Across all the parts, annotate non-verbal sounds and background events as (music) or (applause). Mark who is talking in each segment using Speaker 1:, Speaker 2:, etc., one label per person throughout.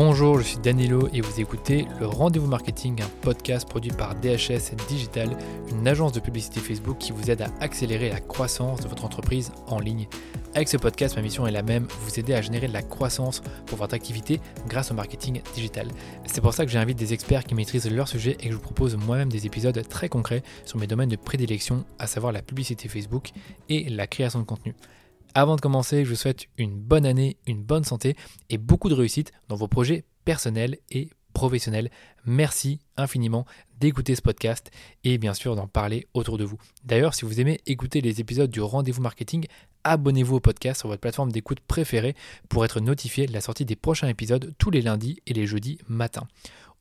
Speaker 1: Bonjour, je suis Danilo et vous écoutez le Rendez-vous Marketing, un podcast produit par DHS Digital, une agence de publicité Facebook qui vous aide à accélérer la croissance de votre entreprise en ligne. Avec ce podcast, ma mission est la même, vous aider à générer de la croissance pour votre activité grâce au marketing digital. C'est pour ça que j'invite des experts qui maîtrisent leur sujet et que je vous propose moi-même des épisodes très concrets sur mes domaines de prédilection, à savoir la publicité Facebook et la création de contenu. Avant de commencer, je vous souhaite une bonne année, une bonne santé et beaucoup de réussite dans vos projets personnels et professionnels. Merci infiniment d'écouter ce podcast et bien sûr d'en parler autour de vous. D'ailleurs, si vous aimez écouter les épisodes du rendez-vous marketing, abonnez-vous au podcast sur votre plateforme d'écoute préférée pour être notifié de la sortie des prochains épisodes tous les lundis et les jeudis matin.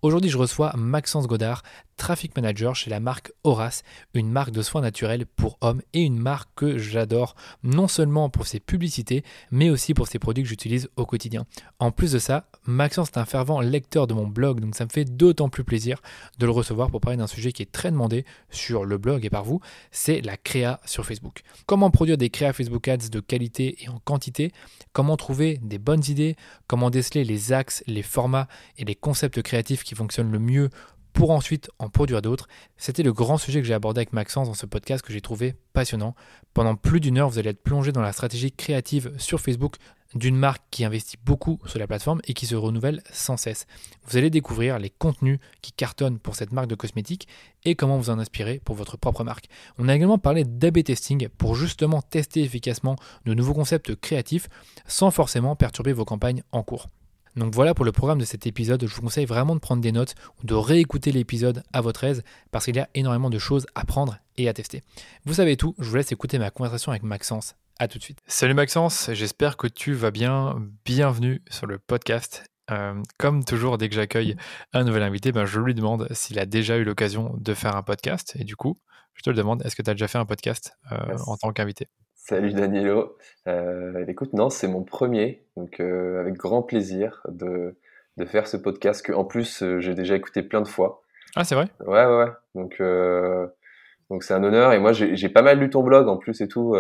Speaker 1: Aujourd'hui, je reçois Maxence Godard, traffic manager chez la marque Horace, une marque de soins naturels pour hommes et une marque que j'adore non seulement pour ses publicités, mais aussi pour ses produits que j'utilise au quotidien. En plus de ça, Maxence est un fervent lecteur de mon blog, donc ça me fait d'autant plus plaisir de le recevoir pour parler d'un sujet qui est très demandé sur le blog et par vous, c'est la créa sur Facebook. Comment produire des créas Facebook Ads de qualité et en quantité, comment trouver des bonnes idées, comment déceler les axes, les formats et les concepts créatifs qui fonctionnent le mieux pour ensuite en produire d'autres. C'était le grand sujet que j'ai abordé avec Maxence dans ce podcast que j'ai trouvé passionnant. Pendant plus d'une heure, vous allez être plongé dans la stratégie créative sur Facebook d'une marque qui investit beaucoup sur la plateforme et qui se renouvelle sans cesse. Vous allez découvrir les contenus qui cartonnent pour cette marque de cosmétiques et comment vous en inspirer pour votre propre marque. On a également parlé d'AB testing pour justement tester efficacement de nouveaux concepts créatifs sans forcément perturber vos campagnes en cours. Donc voilà pour le programme de cet épisode. Je vous conseille vraiment de prendre des notes ou de réécouter l'épisode à votre aise parce qu'il y a énormément de choses à prendre et à tester. Vous savez tout, je vous laisse écouter ma conversation avec Maxence. À tout de suite. Salut Maxence, j'espère que tu vas bien. Bienvenue sur le podcast. Euh, comme toujours, dès que j'accueille un nouvel invité, ben, je lui demande s'il a déjà eu l'occasion de faire un podcast. Et du coup, je te le demande, est-ce que tu as déjà fait un podcast euh, en tant qu'invité?
Speaker 2: Salut Danilo. Euh, écoute, non, c'est mon premier, donc euh, avec grand plaisir de, de, faire ce podcast que en plus euh, j'ai déjà écouté plein de fois.
Speaker 1: Ah, c'est vrai?
Speaker 2: Ouais, ouais, ouais. Donc, donc c'est un honneur. Et moi, j'ai pas mal lu ton blog en plus et tout.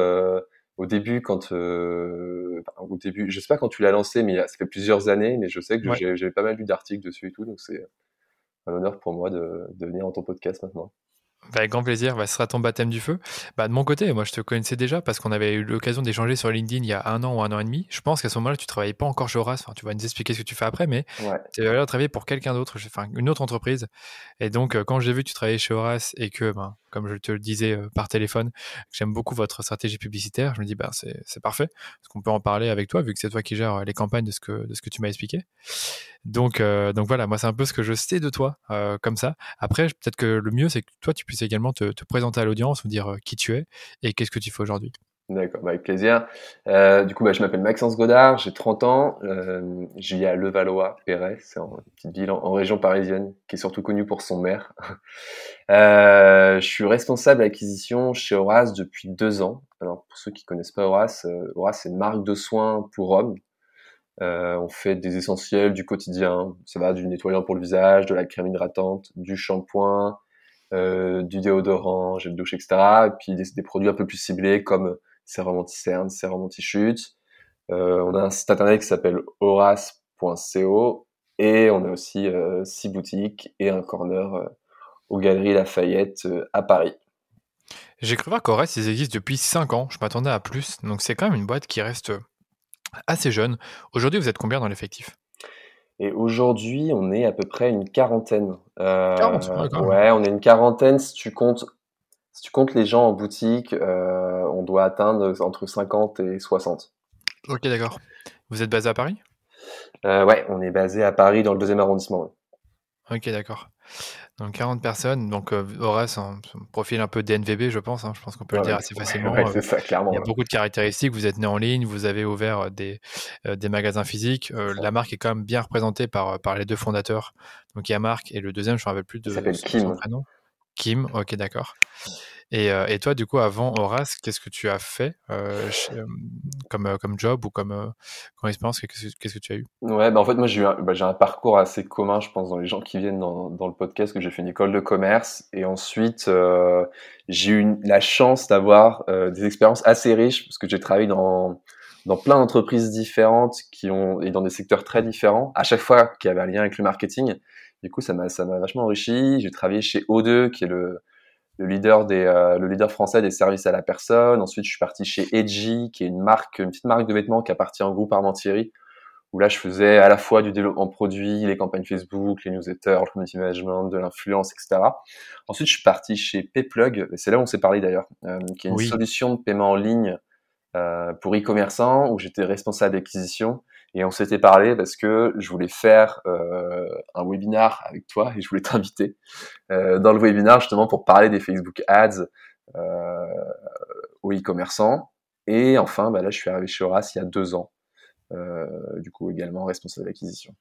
Speaker 2: au début, quand au début, je sais pas quand tu l'as lancé, mais ça fait plusieurs années, mais je sais que j'ai pas mal lu d'articles dessus et tout. Donc c'est un honneur pour moi de, de venir en ton podcast maintenant.
Speaker 1: Bah, avec grand plaisir, bah, ce sera ton baptême du feu. Bah, de mon côté, moi je te connaissais déjà parce qu'on avait eu l'occasion d'échanger sur LinkedIn il y a un an ou un an et demi. Je pense qu'à ce moment-là, tu travaillais pas encore chez Horace. Enfin, tu vas nous expliquer ce que tu fais après, mais tu avais travaillé pour quelqu'un d'autre, enfin une autre entreprise. Et donc, euh, quand j'ai vu que tu travaillais chez Horace et que, ben, comme je te le disais euh, par téléphone, j'aime beaucoup votre stratégie publicitaire, je me dis, ben, c'est parfait, parce qu'on peut en parler avec toi, vu que c'est toi qui gères euh, les campagnes de ce que, de ce que tu m'as expliqué? Donc, donc voilà, moi c'est un peu ce que je sais de toi, comme ça. Après, peut-être que le mieux, c'est que toi, tu puisses également te, te présenter à l'audience, nous dire qui tu es et qu'est-ce que tu fais aujourd'hui.
Speaker 2: D'accord, bah, avec plaisir. Euh, du coup, bah, je m'appelle Maxence Godard, j'ai 30 ans, euh, je vis à Levallois-Perret, c'est une petite ville en, région parisienne qui est surtout connue pour son maire. (laughs) euh, je suis responsable acquisition chez Horace depuis deux ans. Alors, pour ceux qui connaissent pas Horace, euh, Horace c'est une marque de soins pour hommes. Euh, on fait des essentiels du quotidien, ça va du nettoyant pour le visage, de la crème hydratante, du shampoing, euh, du déodorant, gel douche, etc. Et puis des, produits un peu plus ciblés comme sérum anti-cerne, sérum anti-chute. Euh, on a un site internet qui s'appelle horace.co et on a aussi six boutiques et un corner aux Galeries Lafayette à Paris.
Speaker 1: J'ai cru voir qu'Horace, ils existent depuis 5 ans. Je m'attendais à plus. Donc c'est quand même une boîte qui reste assez jeune. Aujourd'hui, vous êtes combien dans l'effectif?
Speaker 2: Et aujourd'hui, on est à peu près une quarantaine. Euh, ouais, on est une quarantaine si tu comptes si tu comptes les gens en boutique, euh, on doit atteindre entre 50 et 60.
Speaker 1: Ok, d'accord. Vous êtes basé à Paris?
Speaker 2: Euh, Ouais, on est basé à Paris dans le deuxième arrondissement.
Speaker 1: Ok, d'accord. Donc 40 personnes, donc euh, Horace, un, profil un peu DNVB, je pense. Hein. je pense qu'on peut le dire assez facilement.
Speaker 2: c'est ça, clairement.
Speaker 1: Il y a beaucoup de caractéristiques. Vous êtes né en ligne, vous avez ouvert des, des magasins physiques. la marque est quand même bien représentée par, par les deux fondateurs. Donc il y a Marc et le deuxième, je ne me rappelle plus de
Speaker 2: son, Kim.
Speaker 1: prénom. Kim, ok, d'accord. Et, et, toi, du coup, avant Horace, qu'est-ce que tu as fait comme, comme job ou comme, comme expérience? Qu'est-ce que tu as eu?
Speaker 2: Ouais, bah en fait, moi, j'ai bah, un parcours assez commun, je pense, dans les gens qui viennent dans, dans le podcast, que j'ai fait une école de commerce. Et ensuite, j'ai eu la chance d'avoir des expériences assez riches, parce que j'ai travaillé dans dans plein d'entreprises différentes qui ont et dans des secteurs très différents, à chaque fois qui avait un lien avec le marketing. Du coup, ça m'a ça m'a vachement enrichi. J'ai travaillé chez O2, qui est le le leader des euh, le leader français des services à la personne. Ensuite, je suis parti chez Edgy, qui est une marque, une petite marque de vêtements qui appartient au groupe Armand Thierry, où là, je faisais à la fois du développement produit, les campagnes Facebook, les newsletters, le community management, de l'influence, etc. Ensuite, je suis parti chez Payplug, c'est là où on s'est parlé d'ailleurs, euh, qui est une solution de paiement en ligne euh, pour e-commerçants, où j'étais responsable d'acquisition. Et on s'était parlé parce que je voulais faire euh, un webinar avec toi et je voulais t'inviter euh, dans le webinar justement pour parler des Facebook Ads euh, aux e-commerçants. Et enfin, bah là, je suis arrivé chez Horace il y a deux ans. Du coup, également responsable d'acquisition.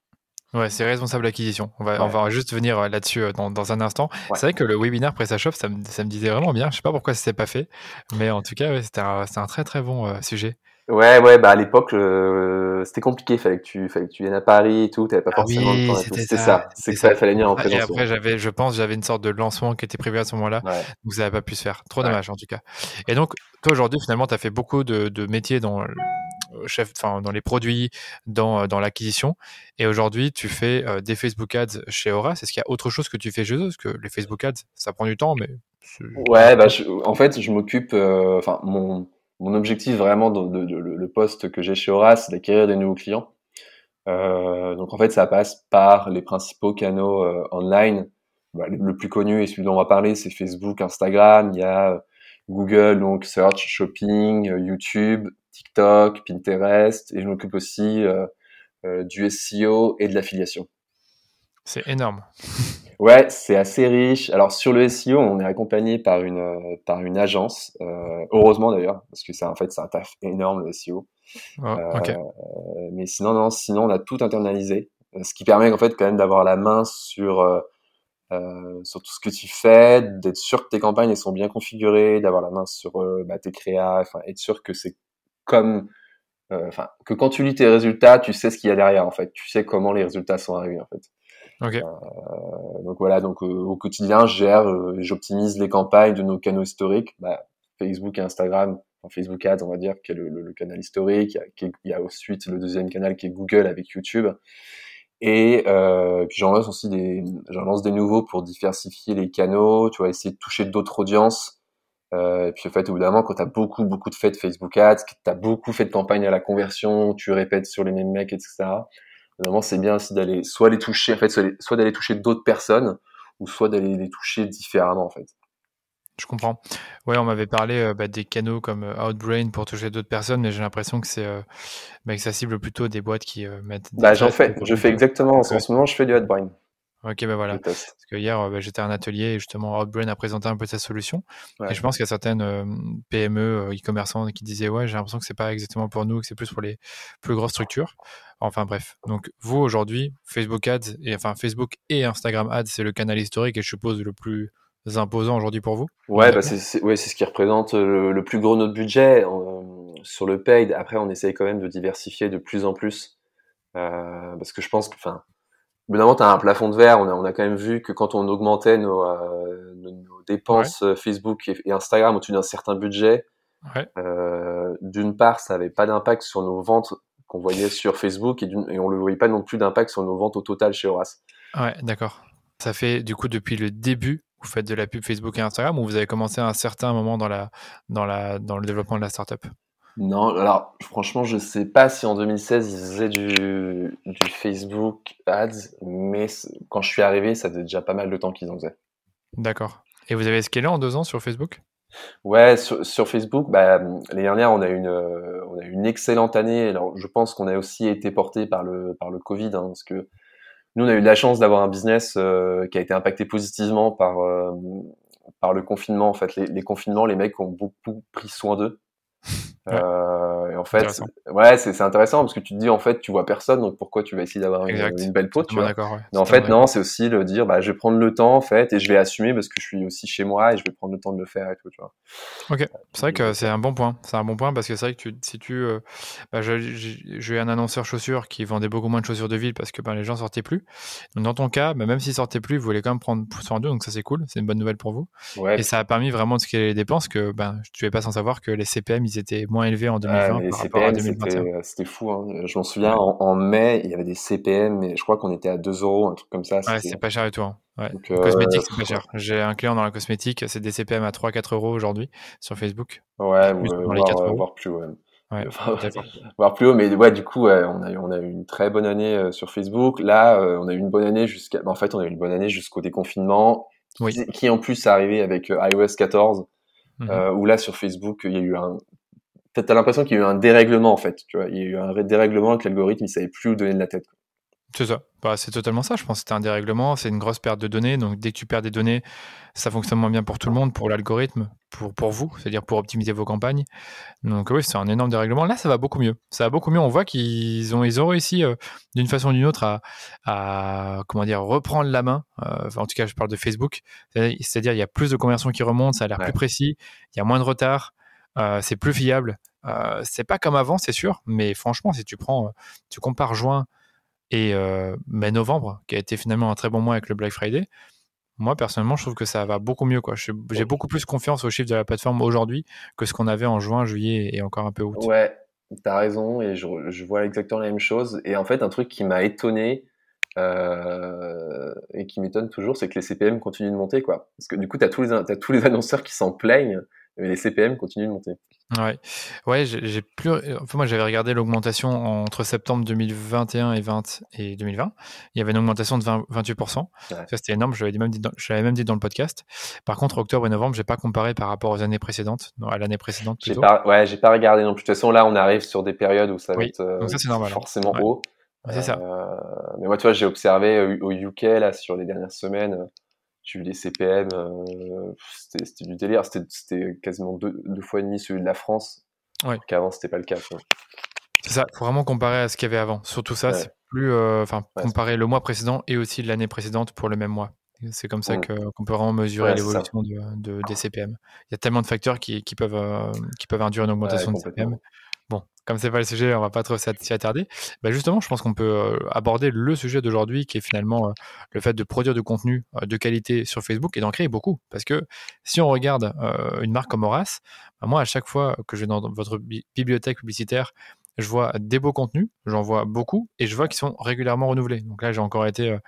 Speaker 1: Ouais, c'est responsable d'acquisition. On va, on va juste venir là-dessus dans, dans, un instant. C'est vrai que le webinaire PrestaShop, ça me, ça me disait vraiment bien. Je sais pas pourquoi ça s'est pas fait, mais en tout cas, ouais, c'était un, un, très très bon sujet.
Speaker 2: Ouais, ouais, bah à l'époque, euh, c'était compliqué. Fallait que tu, fallait que tu viennes à Paris et tout. T'avais pas
Speaker 1: ah
Speaker 2: forcément
Speaker 1: oui,
Speaker 2: le temps.
Speaker 1: C'était
Speaker 2: ça. C'est que ça, il fallait venir en présence.
Speaker 1: Et après, j'avais, je pense, j'avais une sorte de lancement qui était prévu à ce moment-là, ouais. donc ça n'avait pas pu se faire. Trop dommage en tout cas. Et donc, toi aujourd'hui, finalement, tu as fait beaucoup de, de métiers dans chef, enfin dans les produits, dans, dans l'acquisition. Et aujourd'hui, tu fais euh, des Facebook Ads chez Aura. C'est ce qu'il y a autre chose que tu fais chez eux? Parce que les Facebook Ads, ça prend du temps, mais.
Speaker 2: Ouais, bah, je, en fait, je m'occupe. euh, Enfin, mon mon objectif vraiment de, de, de, le poste que j'ai chez Aura, c'est d'acquérir des nouveaux clients. Euh, donc en fait, ça passe par les principaux canaux euh, online. Bah, le, plus connu et celui dont on va parler, c'est Facebook, Instagram. Il y a Google, donc Search, Shopping, euh, YouTube, TikTok, Pinterest, et je m'occupe aussi euh, euh, du SEO et de l'affiliation.
Speaker 1: C'est énorme.
Speaker 2: Ouais, c'est assez riche. Alors sur le SEO, on est accompagné par une euh, par une agence. Euh, heureusement d'ailleurs, parce que c'est en fait c'est un taf énorme le SEO.
Speaker 1: Oh, okay.
Speaker 2: euh, mais sinon non, sinon on a tout internalisé, ce qui permet en fait quand même d'avoir la main sur euh, sur tout ce que tu fais, d'être sûr que tes campagnes elles sont bien configurées, d'avoir la main sur bah, tes créas, enfin être sûr que c'est comme enfin que quand tu lis tes résultats, tu sais ce qu'il y a derrière en fait, tu sais comment les résultats sont arrivés en fait.
Speaker 1: Okay.
Speaker 2: Euh, donc voilà, donc euh, au quotidien, euh, j'optimise les campagnes de nos canaux historiques, bah, Facebook et Instagram, Facebook Ads, on va dire, qui est le, canal historique. Il y, a, ensuite le deuxième canal qui est Google avec YouTube. Et puis j'en lance aussi des, des nouveaux pour diversifier les canaux, tu vois, essayer de toucher d'autres audiences. Et puis en fait, évidemment, quand tu as beaucoup, beaucoup de faits de Facebook Ads, que tu as beaucoup fait de campagnes à la conversion, tu répètes sur les mêmes mecs, etc C'est bien aussi d'aller soit les toucher, en fait, soit d'aller toucher d'autres personnes, ou soit d'aller les toucher différemment, en fait.
Speaker 1: Je comprends. Ouais, on m'avait parlé euh, bah, des canaux comme euh, Outbrain pour toucher d'autres personnes, mais j'ai l'impression que c'est euh, bah, que ça cible plutôt des boîtes qui mettent.
Speaker 2: Bah, j'en fais. Je fais exactement. En ce moment, je fais du Outbrain.
Speaker 1: Ok, ben voilà. Parce que hier, bah, j'étais à un atelier et justement, Outbrain a présenté un peu sa solution. Ouais. Et je pense qu'il y a certaines euh, PME, e-commerçants qui disaient Ouais, j'ai l'impression que c'est pas exactement pour nous, que c'est plus pour les plus grosses structures. Enfin bref. Donc, vous aujourd'hui, Facebook Ads, et enfin Facebook et Instagram Ads, c'est le canal historique et je suppose le plus imposant aujourd'hui pour vous
Speaker 2: Ouais, bah c'est ouais, ce qui représente le, le, plus gros de notre budget. Euh, sur le paid, après, on essaye quand même de diversifier de plus en plus. Euh, parce que je pense que, enfin, évidemment, tu as un plafond de verre. On a, on a quand même vu que quand on augmentait nos, euh, nos, dépenses ouais. Facebook et, et, Instagram au-dessus d'un certain budget,
Speaker 1: ouais.
Speaker 2: euh, d'une part, ça avait pas d'impact sur nos ventes qu'on voyait sur Facebook et, et on ne voyait pas non plus d'impact sur nos ventes au total chez Horace.
Speaker 1: Ouais, d'accord. Ça fait du coup depuis le début, vous faites de la pub Facebook et Instagram ou vous avez commencé à un certain moment dans, la, dans, la, dans le développement de la startup?
Speaker 2: Non, alors franchement, je sais pas si en 2016 ils faisaient du, du Facebook Ads, mais quand je suis arrivé, ça faisait déjà pas mal de temps qu'ils en faisaient.
Speaker 1: D'accord. Et vous avez scalé en deux ans sur Facebook?
Speaker 2: Ouais, sur, sur Facebook, bah, l'année dernière, on a une, on a une excellente année. Alors, je pense qu'on a aussi été porté par le, par le Covid, hein, parce que nous, on a eu de la chance d'avoir un business euh, qui a été impacté positivement par, euh, par le confinement. En fait, les, les confinements, les mecs ont beaucoup pris soin d'eux. Ouais. Euh, et en fait, ouais, c'est intéressant parce que tu te dis en fait, tu vois personne, donc pourquoi tu vas essayer d'avoir une, une, belle peau, tu vois.
Speaker 1: Ouais.
Speaker 2: Mais en fait, non, c'est aussi le dire, bah, je vais prendre le temps en fait et je vais assumer parce que je suis aussi chez moi et je vais prendre le temps de le faire et tout, tu vois.
Speaker 1: Ok, c'est vrai que c'est un bon point. C'est un bon point parce que c'est vrai que tu, si tu, euh, bah, j'ai eu un annonceur chaussures qui vendait beaucoup moins de chaussures de ville parce que ben les gens sortaient plus. Donc dans ton cas, bah, même s'ils sortaient plus, vous voulez quand même prendre soin d'eux, donc ça c'est cool, c'est une bonne nouvelle pour vous.
Speaker 2: Ouais.
Speaker 1: Et ça a permis vraiment de scaler les dépenses que ben tu es pas sans savoir que les CPM ils étaient élevé en 2020
Speaker 2: ah, par rapport
Speaker 1: à 2021.
Speaker 2: c'était fou. Hein. Je m'en souviens, en, mai, il y avait des CPM, mais je crois qu'on était à 2 euros, un truc comme ça.
Speaker 1: Ouais, c'est pas cher du tout. Hein. Ouais. cosmétique, c'est pas cher. (laughs) J'ai un client dans la cosmétique, c'est des CPM à 3-4 euros aujourd'hui sur Facebook.
Speaker 2: Ouais, plus, ou, les 4 euros. voire plus, ouais. Ouais, (laughs) voir plus haut, mais ouais, du coup, ouais, on a eu, on a eu une très bonne année euh, sur Facebook. Là, euh, on a eu une bonne année jusqu'à, en fait, on a eu une bonne année jusqu'au déconfinement, oui. qui, en plus est arrivé avec euh, iOS 14, mmh où là sur Facebook, il y a eu un, t'as l'impression qu'il y a eu un dérèglement en fait, tu vois, il y a eu un dérèglement avec l'algorithme, il savait plus où donner de la tête.
Speaker 1: C'est ça. Bah, c'est totalement ça. Je pense que c'était un dérèglement, c'est une grosse perte de données. Donc, dès que tu perds des données, ça fonctionne moins bien pour tout le monde, pour l'algorithme, pour, pour vous, c'est-à-dire pour optimiser vos campagnes. Donc, oui, c'est un énorme dérèglement. Là, ça va beaucoup mieux. Ça va beaucoup mieux. On voit qu'ils ont, ils ont réussi euh, d'une façon ou d'une autre à, à, comment dire, reprendre la main. Euh, en tout cas, je parle de Facebook. C'est-à-dire, il y a plus de conversions qui remontent, ça a l'air plus précis, il y a moins de retard, euh, c'est plus fiable. c'est pas comme avant, c'est sûr, mais franchement, si tu prends, tu compares juin et euh, mai-novembre, qui a été finalement un très bon mois avec le Black Friday, moi personnellement, je trouve que ça va beaucoup mieux. J'ai beaucoup plus confiance aux chiffres de la plateforme aujourd'hui que ce qu'on avait en juin, juillet et encore un peu août.
Speaker 2: Ouais, t'as raison, et je, je, vois exactement la même chose. Et en fait, un truc qui m'a étonné euh, et qui m'étonne toujours, c'est que les CPM continuent de monter. quoi. Parce que du coup, t'as tous, les, as tous les annonceurs qui s'en plaignent, mais les CPM continuent de monter.
Speaker 1: Ouais, ouais, j'ai plus. Enfin, moi, j'avais regardé l'augmentation entre septembre 2021 et 20 et 2020. Il y avait une augmentation de 28%. Ça, c'était énorme. Je l'avais même dit, dans, je même dit dans le podcast. Par contre, octobre et novembre, j'ai pas comparé par rapport aux années précédentes, non, à l'année précédente plutôt.
Speaker 2: Pas, ouais, j'ai pas regardé non plus. De toute façon, là, on arrive sur des périodes où ça va être euh, ça, normal, hein. forcément haut.
Speaker 1: c'est ça.
Speaker 2: Euh, mais moi, tu vois, j'ai observé euh, au UK là sur les dernières semaines j'ai vu les CPM, euh, c'était du délire, c'était quasiment deux, deux, fois et demi celui de la France, ouais. qu'avant c'était pas le cas.
Speaker 1: C'est ça, faut vraiment comparer à ce qu'il y avait avant. Surtout ça, c'est plus, euh, enfin, comparer le mois précédent et aussi l'année précédente pour le même mois. C'est comme ça mmh. qu'on peut vraiment mesurer l'évolution de, de, des CPM. Il y a tellement de facteurs qui, qui peuvent, euh, qui peuvent induire une augmentation de CPM. Comme c'est pas le sujet, on va pas trop s'y attarder. Bah justement, je pense qu'on peut euh, aborder le sujet d'aujourd'hui, qui est finalement euh, le fait de produire du contenu euh, de qualité sur Facebook et d'en créer beaucoup. Parce que si on regarde une marque comme Horace, bah, moi, à chaque fois que je vais dans votre bibliothèque publicitaire je vois des beaux contenus, j'en vois beaucoup, et je vois qu'ils sont régulièrement renouvelés. Donc là, j'ai encore été,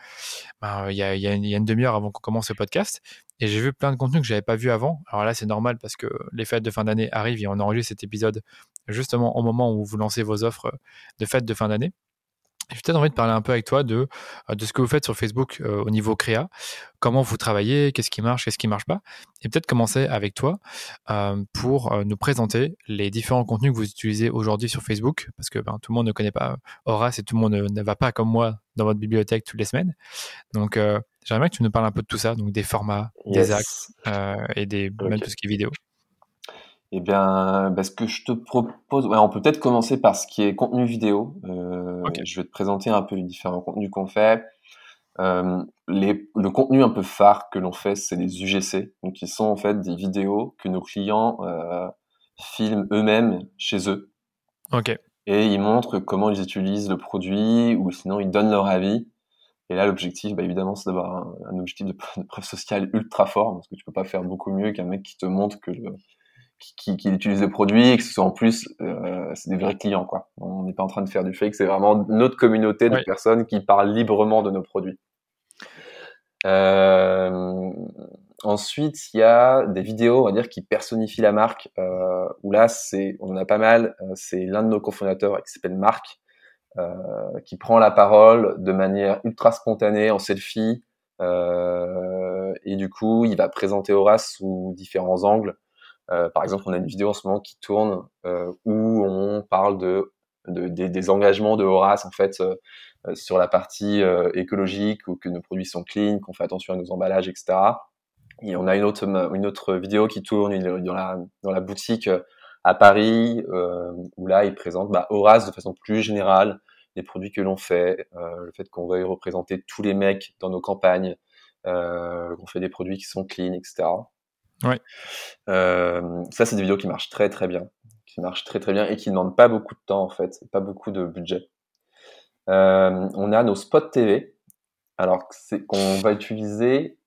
Speaker 1: ben, il y, a, y, a, une demi-heure avant qu'on commence ce podcast, et j'ai vu plein de contenus que j'avais pas vu avant. Alors là, c'est normal parce que les fêtes de fin d'année arrivent et on enregistre cet épisode justement au moment où vous lancez vos offres de fêtes de fin d'année. J'ai peut-être envie de parler un peu avec toi de, euh, de ce que vous faites sur Facebook euh, au niveau créa, comment vous travaillez, qu'est-ce qui marche, qu'est-ce qui marche pas, et peut-être commencer avec toi euh, pour nous présenter les différents contenus que vous utilisez aujourd'hui sur Facebook, parce que ben, tout le monde ne connaît pas Horace et tout le monde ne, va pas comme moi dans votre bibliothèque toutes les semaines. Donc j'aimerais que tu nous parles un peu de tout ça, donc des formats, des axes et des, même tout ce qui est vidéo.
Speaker 2: Eh bien, bah, ce que je te propose, ouais, on peut peut-être commencer par ce qui est contenu vidéo. Euh, Je vais te présenter un peu les différents contenus qu'on fait. Euh, les, le contenu un peu phare que l'on fait, c'est les UGC, donc qui sont en fait des vidéos que nos clients euh, filment eux-mêmes chez eux.
Speaker 1: Ok.
Speaker 2: Et ils montrent comment ils utilisent le produit, ou sinon ils donnent leur avis. Et là, l'objectif, bah, évidemment, c'est d'avoir un, un, objectif de, (laughs) de, preuve sociale ultra fort, parce que tu peux pas faire beaucoup mieux qu'un mec qui te montre que le, qui, qui, utilisent le produit, que ce soit en plus, euh, c'est des vrais clients, quoi. On n'est pas en train de faire du fake, c'est vraiment notre communauté de personnes qui parlent librement de nos produits. Euh, ensuite, il y a des vidéos, on va dire, qui personnifient la marque. Euh, où là, c'est, on en a pas mal. Euh, c'est l'un de nos cofondateurs qui s'appelle Marc, euh, qui prend la parole de manière ultra spontanée en selfie. Euh, et du coup, il va présenter Horace sous différents angles. Euh, par exemple, on a une vidéo en ce moment qui tourne euh, où on parle de, de des, des, engagements de Horace en fait sur la partie écologique ou que nos produits sont clean, qu'on fait attention à nos emballages, etc. Et on a une autre une autre vidéo qui tourne dans la dans la boutique à Paris où là il présente bah, Horace de façon plus générale les produits que l'on fait, le fait qu'on veuille représenter tous les mecs dans nos campagnes, qu'on fait des produits qui sont clean, etc.
Speaker 1: Ouais.
Speaker 2: Euh, ça, c'est des vidéos qui marchent très très bien, qui marchent très très bien et qui ne demandent pas beaucoup de temps en fait, pas beaucoup de budget. Euh, on a nos spots TV, alors c'est qu'on va utiliser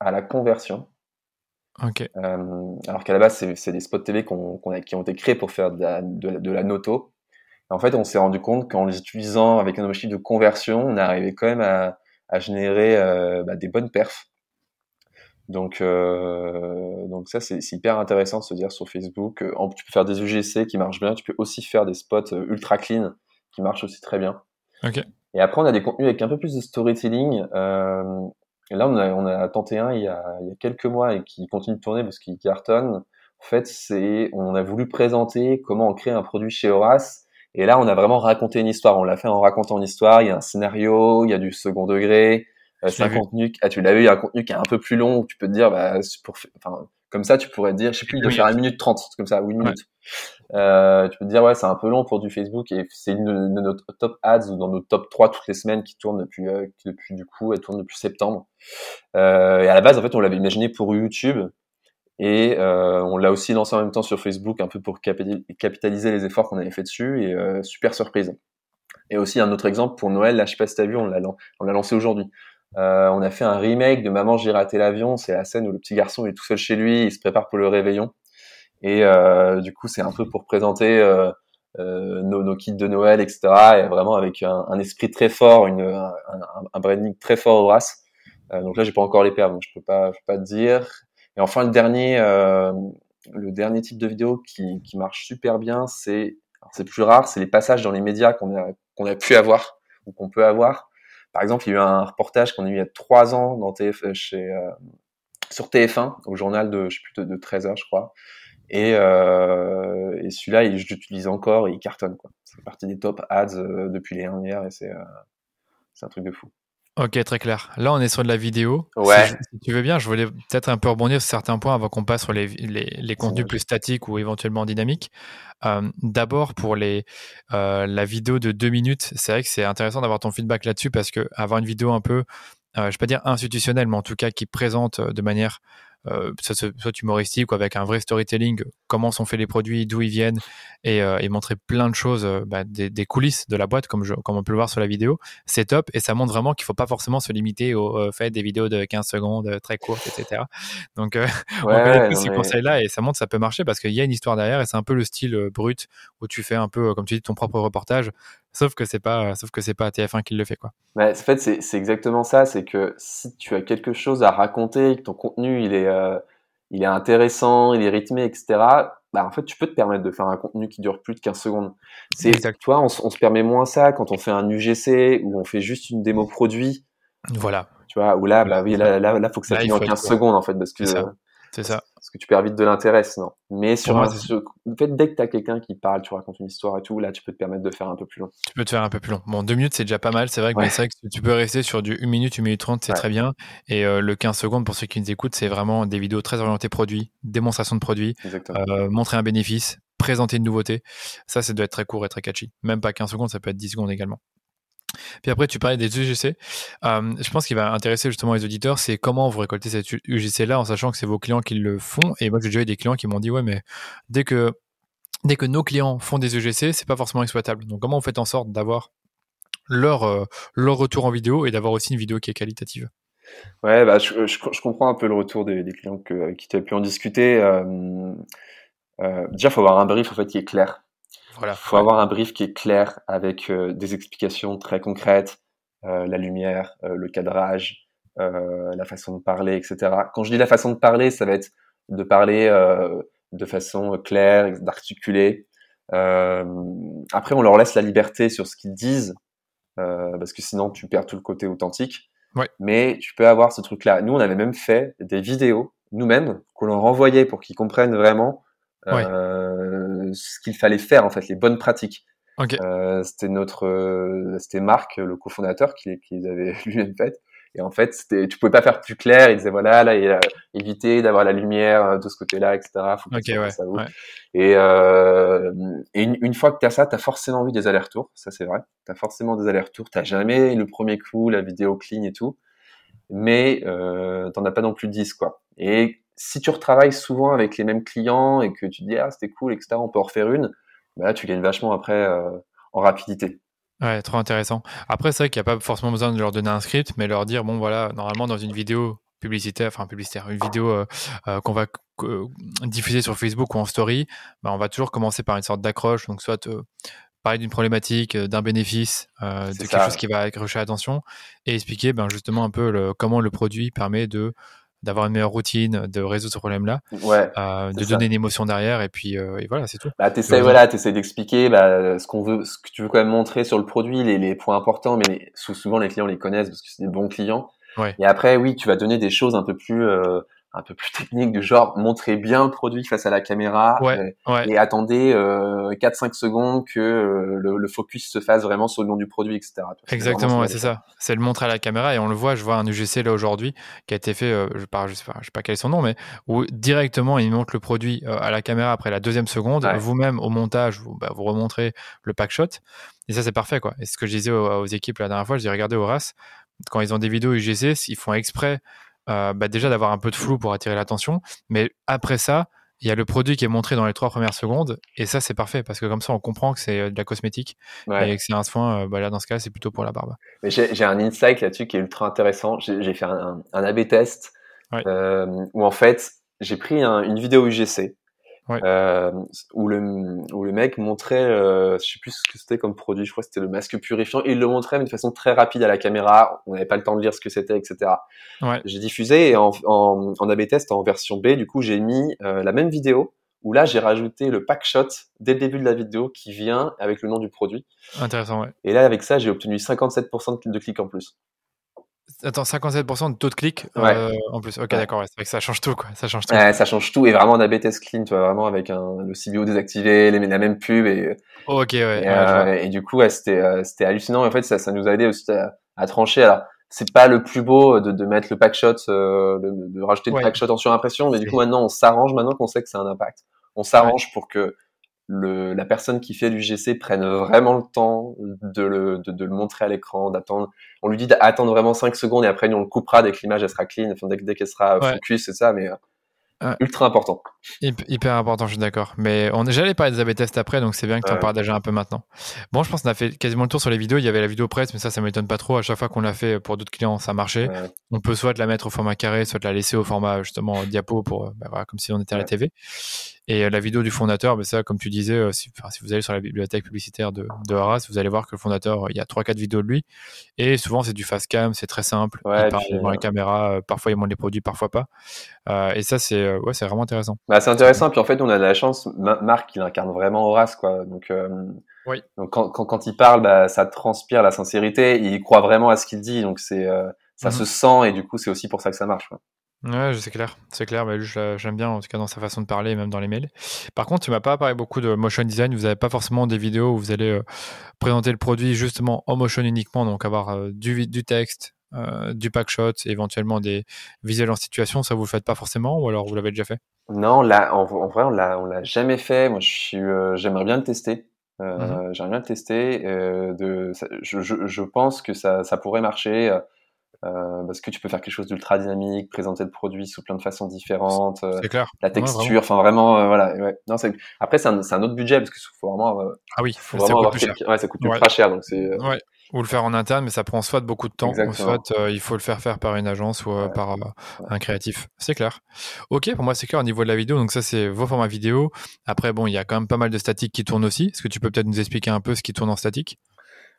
Speaker 2: à la conversion. Euh, alors qu'à la base, c'est des spots a, qui ont été créés pour faire de la, de, de la noto. en fait, on s'est rendu compte qu'en les utilisant avec un objectif de conversion, on arrivait quand même à, à générer euh, bah, des bonnes perfs. Donc, euh, donc ça, c'est hyper intéressant de se dire sur Facebook. Tu peux faire des UGC qui marchent bien. Tu peux aussi faire des spots ultra clean qui marchent aussi très bien. Et après, on a des contenus avec un peu plus de storytelling. Euh, et là, on a, on a tenté un il y a, il y a quelques mois et qui continue de tourner parce qu'il cartonne. En fait, c'est, on a voulu présenter comment on crée un produit chez Horace. Et là, on a vraiment raconté une histoire. On l'a fait en racontant une histoire. Il y a un scénario, il y a du second degré. Euh, c'est un contenu, ah, tu l'as vu, il y a un contenu qui est un peu plus long où tu peux te dire, bah, pour, enfin, comme ça, tu pourrais dire, je sais plus, de faire une minute trente, comme ça, ou une minute. Euh, tu peux te dire, ouais, c'est un peu long pour du Facebook et c'est une de nos top ads ou dans nos top 3 toutes les semaines qui tournent depuis, euh, depuis du coup, elle tourne depuis septembre. Euh, et à la base, en fait, on l'avait imaginé pour YouTube et euh, on l'a aussi lancé en même temps sur Facebook un peu pour capitaliser les efforts qu'on avait fait dessus et super surprise. Et aussi un autre exemple pour Noël, là je sais pas si t'as vu, on l'a lancé aujourd'hui. Euh, on a fait un remake de Maman j'ai raté l'avion. C'est la scène où le petit garçon est tout seul chez lui, il se prépare pour le réveillon. Et euh, du coup, c'est un peu pour présenter euh, euh nos, nos, kits de Noël, etc. Et vraiment avec un, un esprit très fort, une, un, un, branding très fort au brass. Euh, donc là, j'ai pas encore les perles, donc je peux pas, je peux pas te dire. Et enfin, le dernier, euh, le dernier type de vidéo qui, qui marche super bien, c'est, c'est plus rare, c'est les passages dans les médias qu'on a, qu'on a pu avoir ou qu'on peut avoir. Par exemple, il y a eu un reportage qu'on a eu il y a trois ans dans TF, euh, chez, euh, sur TF1, au journal de, je sais plus, de, de 13 heures, je crois. Et, euh, et celui-là, je l'utilise encore et il cartonne. C'est partie des top ads euh, depuis les dernières et euh, c'est un truc de fou.
Speaker 1: Ok, très clair. Là, on est sur de la vidéo.
Speaker 2: Ouais.
Speaker 1: Si, tu veux bien, je voulais peut-être un peu rebondir sur certains points avant qu'on passe sur les, les, les contenus plus statiques ou éventuellement dynamiques. Euh, D'abord, pour les, euh, la vidéo de deux minutes, c'est vrai que c'est intéressant d'avoir ton feedback là-dessus parce que avoir une vidéo un peu, euh, je ne vais pas dire institutionnelle, mais en tout cas qui présente de manière euh, soit, humoristique ou avec un vrai storytelling, comment sont faits les produits, d'où ils viennent, et, euh, et, montrer plein de choses, euh, bah, des, des, coulisses de la boîte, comme, je, comme on peut le voir sur la vidéo, c'est top, et ça montre vraiment qu'il faut pas forcément se limiter au euh, fait des vidéos de 15 secondes très courtes, etc. Donc, (laughs) ouais, on connaît tous ces conseils-là, et ça montre que ça peut marcher parce qu'il y a une histoire derrière, et c'est un peu le style brut où tu fais un peu, comme tu dis, ton propre reportage, sauf que c'est pas sauf que c'est pas TF1 qui le fait quoi.
Speaker 2: Bah, en fait c'est exactement ça, c'est que si tu as quelque chose à raconter, que ton contenu il est euh, il est intéressant, il est rythmé, etc. Bah en fait tu peux te permettre de faire un contenu qui dure plus de 15 secondes. C'est toi on, on, se permet moins ça quand on fait un UGC ou on fait juste une démo produit.
Speaker 1: Voilà.
Speaker 2: Tu vois où là bah oui là là, là faut que ça finisse en 15 secondes en fait parce que
Speaker 1: c'est ça.
Speaker 2: Parce que tu perds vite de l'intérêt sinon. Mais sur, un, fait, dès que tu as quelqu'un qui parle, tu racontes une histoire et tout, là, tu peux te permettre de faire un peu plus long.
Speaker 1: Tu peux te faire un peu plus long. Bon, deux minutes, c'est déjà pas mal. C'est vrai que, ouais. vrai que tu peux rester sur du 1 minute, 1 minute 30, c'est ouais. très bien. Et euh, le 15 secondes, pour ceux qui nous écoutent, c'est vraiment des vidéos très orientées produits, démonstration de produits, euh, montrer un bénéfice, présenter une nouveauté. Ça, ça doit être très court et très catchy. Même pas 15 secondes, ça peut être 10 secondes également. Puis après, tu parlais des UGC. Je pense qu'il va intéresser justement les auditeurs, c'est comment vous récoltez cette UGC-là en sachant que c'est vos clients qui le font. Et moi, j'ai déjà eu des clients qui m'ont dit, ouais, mais dès que, dès que nos clients font des UGC, c'est pas forcément exploitable. Donc, comment on fait en sorte d'avoir leur, euh, leur retour en vidéo et d'avoir aussi une vidéo qui est qualitative?
Speaker 2: Ouais, bah, je, comprends un peu le retour des, clients qui tu pu en discuter. Euh, déjà, il faut avoir un brief en fait, qui est clair.
Speaker 1: Voilà.
Speaker 2: Il faut avoir un brief qui est clair avec euh, des explications très concrètes, euh, la lumière, euh, le cadrage, la façon de parler, etc. Quand je dis la façon de parler, ça va être de parler de façon claire, d'articuler. après, on leur laisse la liberté sur ce qu'ils disent, parce que sinon tu perds tout le côté authentique.
Speaker 1: Ouais.
Speaker 2: Mais tu peux avoir ce truc-là. Nous, on avait même fait des vidéos nous-mêmes qu'on leur envoyait pour qu'ils comprennent vraiment
Speaker 1: Ouais.
Speaker 2: Euh, ce qu'il fallait faire en fait, les bonnes pratiques.
Speaker 1: Okay.
Speaker 2: Euh, c'était notre, euh, c'était Marc, le cofondateur, qui, qui les avait (laughs) lui-même faites. Et en fait, tu pouvais pas faire plus clair. Il disait voilà, là, il a évité d'avoir la lumière de ce côté-là, etc. Faut que
Speaker 1: okay, ouais,
Speaker 2: ça
Speaker 1: ouais.
Speaker 2: Et, euh, et une, une, fois que tu as ça, tu as forcément vu des allers-retours. Ça, c'est vrai. Tu as forcément des allers-retours. Tu jamais le premier coup, la vidéo clean et tout. Mais euh, t'en as pas non plus 10, quoi. Et si tu retravailles souvent avec les mêmes clients et que tu te dis ah c'était cool etc on peut en refaire une bah là tu gagnes vachement après euh, en rapidité.
Speaker 1: Ouais trop intéressant. Après c'est vrai qu'il n'y a pas forcément besoin de leur donner un script mais leur dire bon voilà normalement dans une vidéo publicitaire enfin publicitaire une vidéo euh, euh, qu'on va diffuser sur Facebook ou en story bah, on va toujours commencer par une sorte d'accroche. Donc soit parler d'une problématique, d'un bénéfice, de quelque chose qui va accrocher l'attention et expliquer ben, justement un peu le, comment le produit permet de d'avoir une meilleure routine, de résoudre ce problème-là,
Speaker 2: ouais,
Speaker 1: de donner une émotion derrière, et puis et voilà, c'est tout.
Speaker 2: Bah, t'essaies, voilà, t'essaies d'expliquer bah, ce qu'on veut, ce que tu veux quand même montrer sur le produit, les, les points importants, mais souvent les clients les connaissent parce que c'est des bons clients.
Speaker 1: Ouais.
Speaker 2: Et après, oui, tu vas donner des choses un peu plus un peu plus technique du genre montrer bien le produit face à la caméra et attendez euh, 4-5 secondes que euh, le, focus se fasse vraiment sur le nom du produit, etc.
Speaker 1: Exactement, c'est ça. C'est le montrer à la caméra et on le voit. Je vois un UGC là aujourd'hui qui a été fait, euh, je, ne sais, sais, pas quel est son nom, mais où directement il montre le produit euh, à la caméra après la deuxième seconde. Vous-même au montage, vous, bah, vous remontrez le pack shot. Et ça, c'est parfait, quoi. Et ce que je disais aux, aux équipes la dernière fois, je dis regardez Horace, quand ils ont des vidéos UGC, ils font exprès euh, bah déjà d'avoir un peu de flou pour attirer l'attention. Mais après ça, il y a le produit qui est montré dans les trois premières secondes. Et ça, c'est parfait parce que comme ça, on comprend que c'est euh, de la cosmétique et que c'est un soin. Euh, bah là, dans ce cas, c'est plutôt pour la barbe.
Speaker 2: Mais j'ai un insight là-dessus qui est ultra intéressant. J'ai fait un, un, AB test où en fait, j'ai pris une vidéo UGC euh, où le où le mec montrait, euh, je sais plus ce que c'était comme produit, je crois que c'était le masque purifiant, et il le montrait mais de façon très rapide à la caméra, on n'avait pas le temps de lire ce que c'était, etc.
Speaker 1: Ouais.
Speaker 2: J'ai diffusé et en, en, en AB test en version B, du coup j'ai mis euh, la même vidéo où là j'ai rajouté le pack shot dès le début de la vidéo qui vient avec le nom du produit.
Speaker 1: Intéressant, ouais.
Speaker 2: Et là avec ça j'ai obtenu 57% de clics en plus.
Speaker 1: Attends, 57% de taux de clic euh, en plus. Ok, d'accord, c'est vrai que ça change tout, quoi. Ça change tout.
Speaker 2: Ouais, ça change tout. Et vraiment, en AB test clean, tu vois, vraiment avec un, le CBO désactivé, les, la même pub. Et,
Speaker 1: ok, ouais.
Speaker 2: Et, euh, et du coup, ouais, c'était, euh, c'était hallucinant. Et en fait, ça, ça nous a aidé aussi à, à trancher. Alors, c'est pas le plus beau de, de mettre le pack shot, euh, de, de, rajouter le pack shot en surimpression, mais du coup, maintenant, on s'arrange, maintenant qu'on sait que c'est un impact. On s'arrange pour que le, la personne qui fait l'UGC prenne vraiment le temps de le, de, de le montrer à l'écran, d'attendre. On lui dit d'attendre vraiment 5 secondes et après, on le coupera dès que l'image, elle sera clean, enfin, dès, dès qu'elle sera focus, c'est ça, mais ultra important.
Speaker 1: Hyper important, je suis d'accord. Mais on j'allais parler des AB tests après, donc c'est bien que tu en parles déjà un peu maintenant. Bon, je pense qu'on a fait quasiment le tour sur les vidéos. Il y avait la vidéo presse, mais ça, ça m'étonne pas trop. À chaque fois qu'on l'a fait pour d'autres clients, ça marchait. On peut soit la mettre au format carré, soit la laisser au format justement diapo pour, bah, voilà, comme si on était à la TV. Et euh, la vidéo du fondateur, bah, ça, comme tu disais, euh, si, si, vous allez sur la bibliothèque publicitaire de, de Arras, vous allez voir que le fondateur, euh, il y a 3-4 vidéos de lui. Et souvent, c'est du fast cam, c'est très simple.
Speaker 2: Ouais,
Speaker 1: il parle devant les caméras, parfois il montre les produits, parfois pas. Euh, et ça, c'est ouais, vraiment intéressant.
Speaker 2: Bah, c'est intéressant. Puis en fait, on a de la chance. Marc, il incarne vraiment Horace, quoi. Donc, euh,
Speaker 1: oui.
Speaker 2: donc quand, quand, quand, il parle, bah, ça transpire la sincérité. Il croit vraiment à ce qu'il dit. Donc, c'est ça mm -hmm. se sent. Et du coup, c'est aussi pour ça que ça marche. Quoi.
Speaker 1: Ouais, c'est clair, c'est clair. Bah, j'aime bien en tout cas dans sa façon de parler, même dans les mails. Par contre, tu m'as pas parlé beaucoup de motion design. Vous n'avez pas forcément des vidéos où vous allez euh, présenter le produit justement en motion uniquement, donc avoir euh, du, du texte, euh, du pack shot, éventuellement des visuels en situation. Ça vous le faites pas forcément, ou alors vous l'avez déjà fait?
Speaker 2: Non, là, en, en vrai, on l'a, on l'a jamais fait. Moi, je suis, euh, j'aimerais bien le tester. -hmm. J'aimerais bien le tester. de, ça, je, je, je, pense que ça, ça pourrait marcher. Euh, parce que tu peux faire quelque chose d'ultra dynamique, présenter le produit sous plein de façons différentes, euh,
Speaker 1: clair.
Speaker 2: la texture, enfin vraiment, vraiment euh, voilà. Ouais. Non, après c'est un, un, autre budget parce que faut vraiment.
Speaker 1: ah oui,
Speaker 2: faut vraiment
Speaker 1: ça
Speaker 2: coûte plus cher. Ouais, ça coûte ultra cher, donc c'est.
Speaker 1: Ouais. Ou le faire en interne, mais ça prend soit beaucoup de temps, soit il faut le faire faire par une agence ou par un créatif. C'est clair. Ok, pour moi c'est clair au niveau de la vidéo. Donc ça c'est vos formats vidéo. Après bon, il y a quand même pas mal de statiques qui tournent aussi. Est-ce que tu peux peut-être nous expliquer un peu ce qui tourne en statique?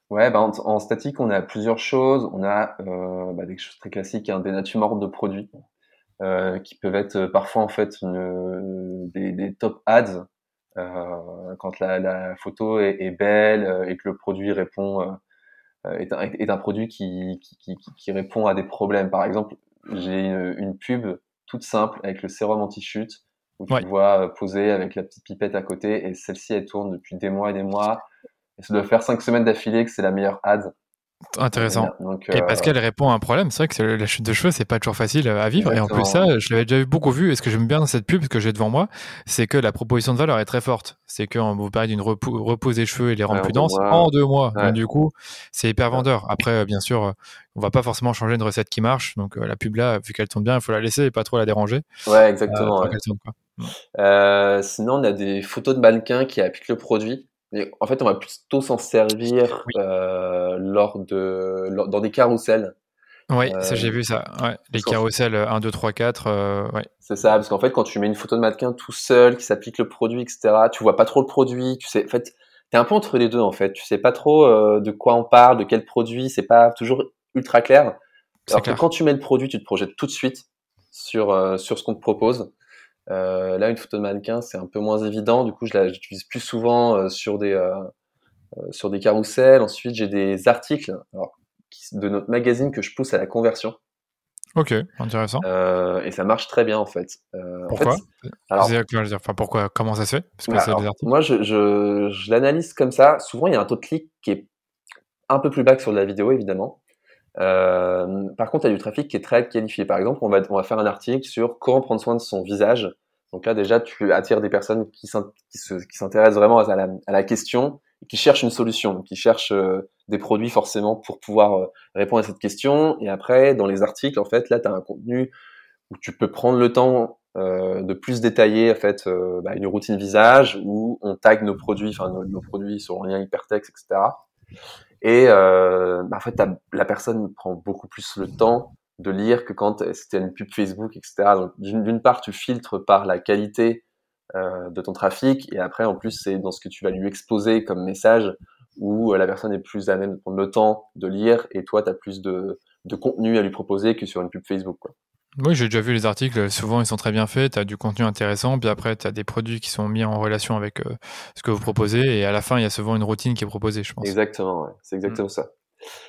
Speaker 2: Ouais, bah en, en, statique, on a plusieurs choses. On a euh, bah, des choses très classiques, hein, des natures mortes de produits, euh, qui peuvent être euh, parfois en fait une, des, des, top ads euh, quand la, la photo est, est, belle euh, et que le produit répond euh, est un, est, un, produit qui, qui, qui, qui, répond à des problèmes. Par exemple, j'ai une, une, pub toute simple avec le sérum anti-chute où tu
Speaker 1: ouais.
Speaker 2: vois poser avec la petite pipette à côté et celle-ci elle tourne depuis des mois et des mois et ça doit faire cinq semaines d'affilée que c'est la meilleure ad.
Speaker 1: Intéressant. Donc, euh... Et parce qu'elle répond à un problème, c'est vrai que la chute de cheveux, c'est pas toujours facile à vivre. Exactement. Et en plus, ça, je l'avais déjà beaucoup vu. Et ce que j'aime bien dans cette pub que j'ai devant moi, c'est que la proposition de valeur est très forte. C'est qu'on vous parle d'une repou repose des cheveux et les rendre plus denses en deux mois. Ouais. Donc, du coup, c'est hyper vendeur. Après, bien sûr, on va pas forcément changer une recette qui marche. Donc, la pub là, vu qu'elle tourne bien, il faut la laisser et pas trop la déranger.
Speaker 2: Ouais, exactement. Euh, tourne, euh, sinon, on a des photos de mannequins qui appliquent le produit. En fait, on va plutôt s'en servir oui. euh, lors de lors, dans des carousels.
Speaker 1: Oui, euh, ça j'ai vu ça. Ouais. Les carousels 1, 2, 3, 4. Euh, ouais.
Speaker 2: C'est ça, parce qu'en fait, quand tu mets une photo de mannequin tout seul, qui s'applique le produit, etc., tu vois pas trop le produit. Tu sais, en fait, t'es un peu entre les deux en fait. Tu sais pas trop euh, de quoi on parle, de quel produit. C'est pas toujours ultra clair. Alors que quand tu mets le produit, tu te projettes tout de suite sur euh, sur ce qu'on te propose. Euh, là, une photo de mannequin, c'est un peu moins évident. Du coup, je l'utilise plus souvent euh, sur des euh, sur des carousels. Ensuite, j'ai des articles alors, de notre magazine que je pousse à la conversion.
Speaker 1: Ok, intéressant.
Speaker 2: Euh, et ça marche très bien en fait.
Speaker 1: Euh, pourquoi en fait, alors, enfin, pourquoi? Comment ça se fait? Parce
Speaker 2: que alors, Moi, je, je, je l'analyse comme ça. Souvent, il y a un taux de clic qui est un peu plus bas que sur de la vidéo, évidemment. Euh, par contre, il y a du trafic qui est très qualifié. Par exemple, on va, on va faire un article sur comment prendre soin de son visage. Donc là, déjà, tu attires des personnes qui s'intéressent vraiment à la, à la, question, qui cherchent une solution, qui cherchent euh, des produits forcément pour pouvoir euh, répondre à cette question. Et après, dans les articles, en fait, là, tu as un contenu où tu peux prendre le temps euh, de plus détailler en fait bah, une routine visage où on tag nos produits, enfin nos, nos, produits sur un lien hypertexte, etc. Et euh, bah, en fait, la personne prend beaucoup plus le temps de lire que quand c'était une pub Facebook, etc. Donc d'une part, tu filtres par la qualité euh, de ton trafic, et après, en plus, c'est dans ce que tu vas lui exposer comme message où la personne est plus à même de prendre le temps de lire, et toi, tu as plus de, contenu à lui proposer que sur une pub Facebook.
Speaker 1: Oui, j'ai déjà vu les articles, souvent ils sont très bien faits, tu as du contenu intéressant, puis après tu as des produits qui sont mis en relation avec euh, ce que vous proposez, et à la fin il y a souvent une routine qui est proposée, je pense.
Speaker 2: Exactement, ouais. c'est exactement mmh. ça.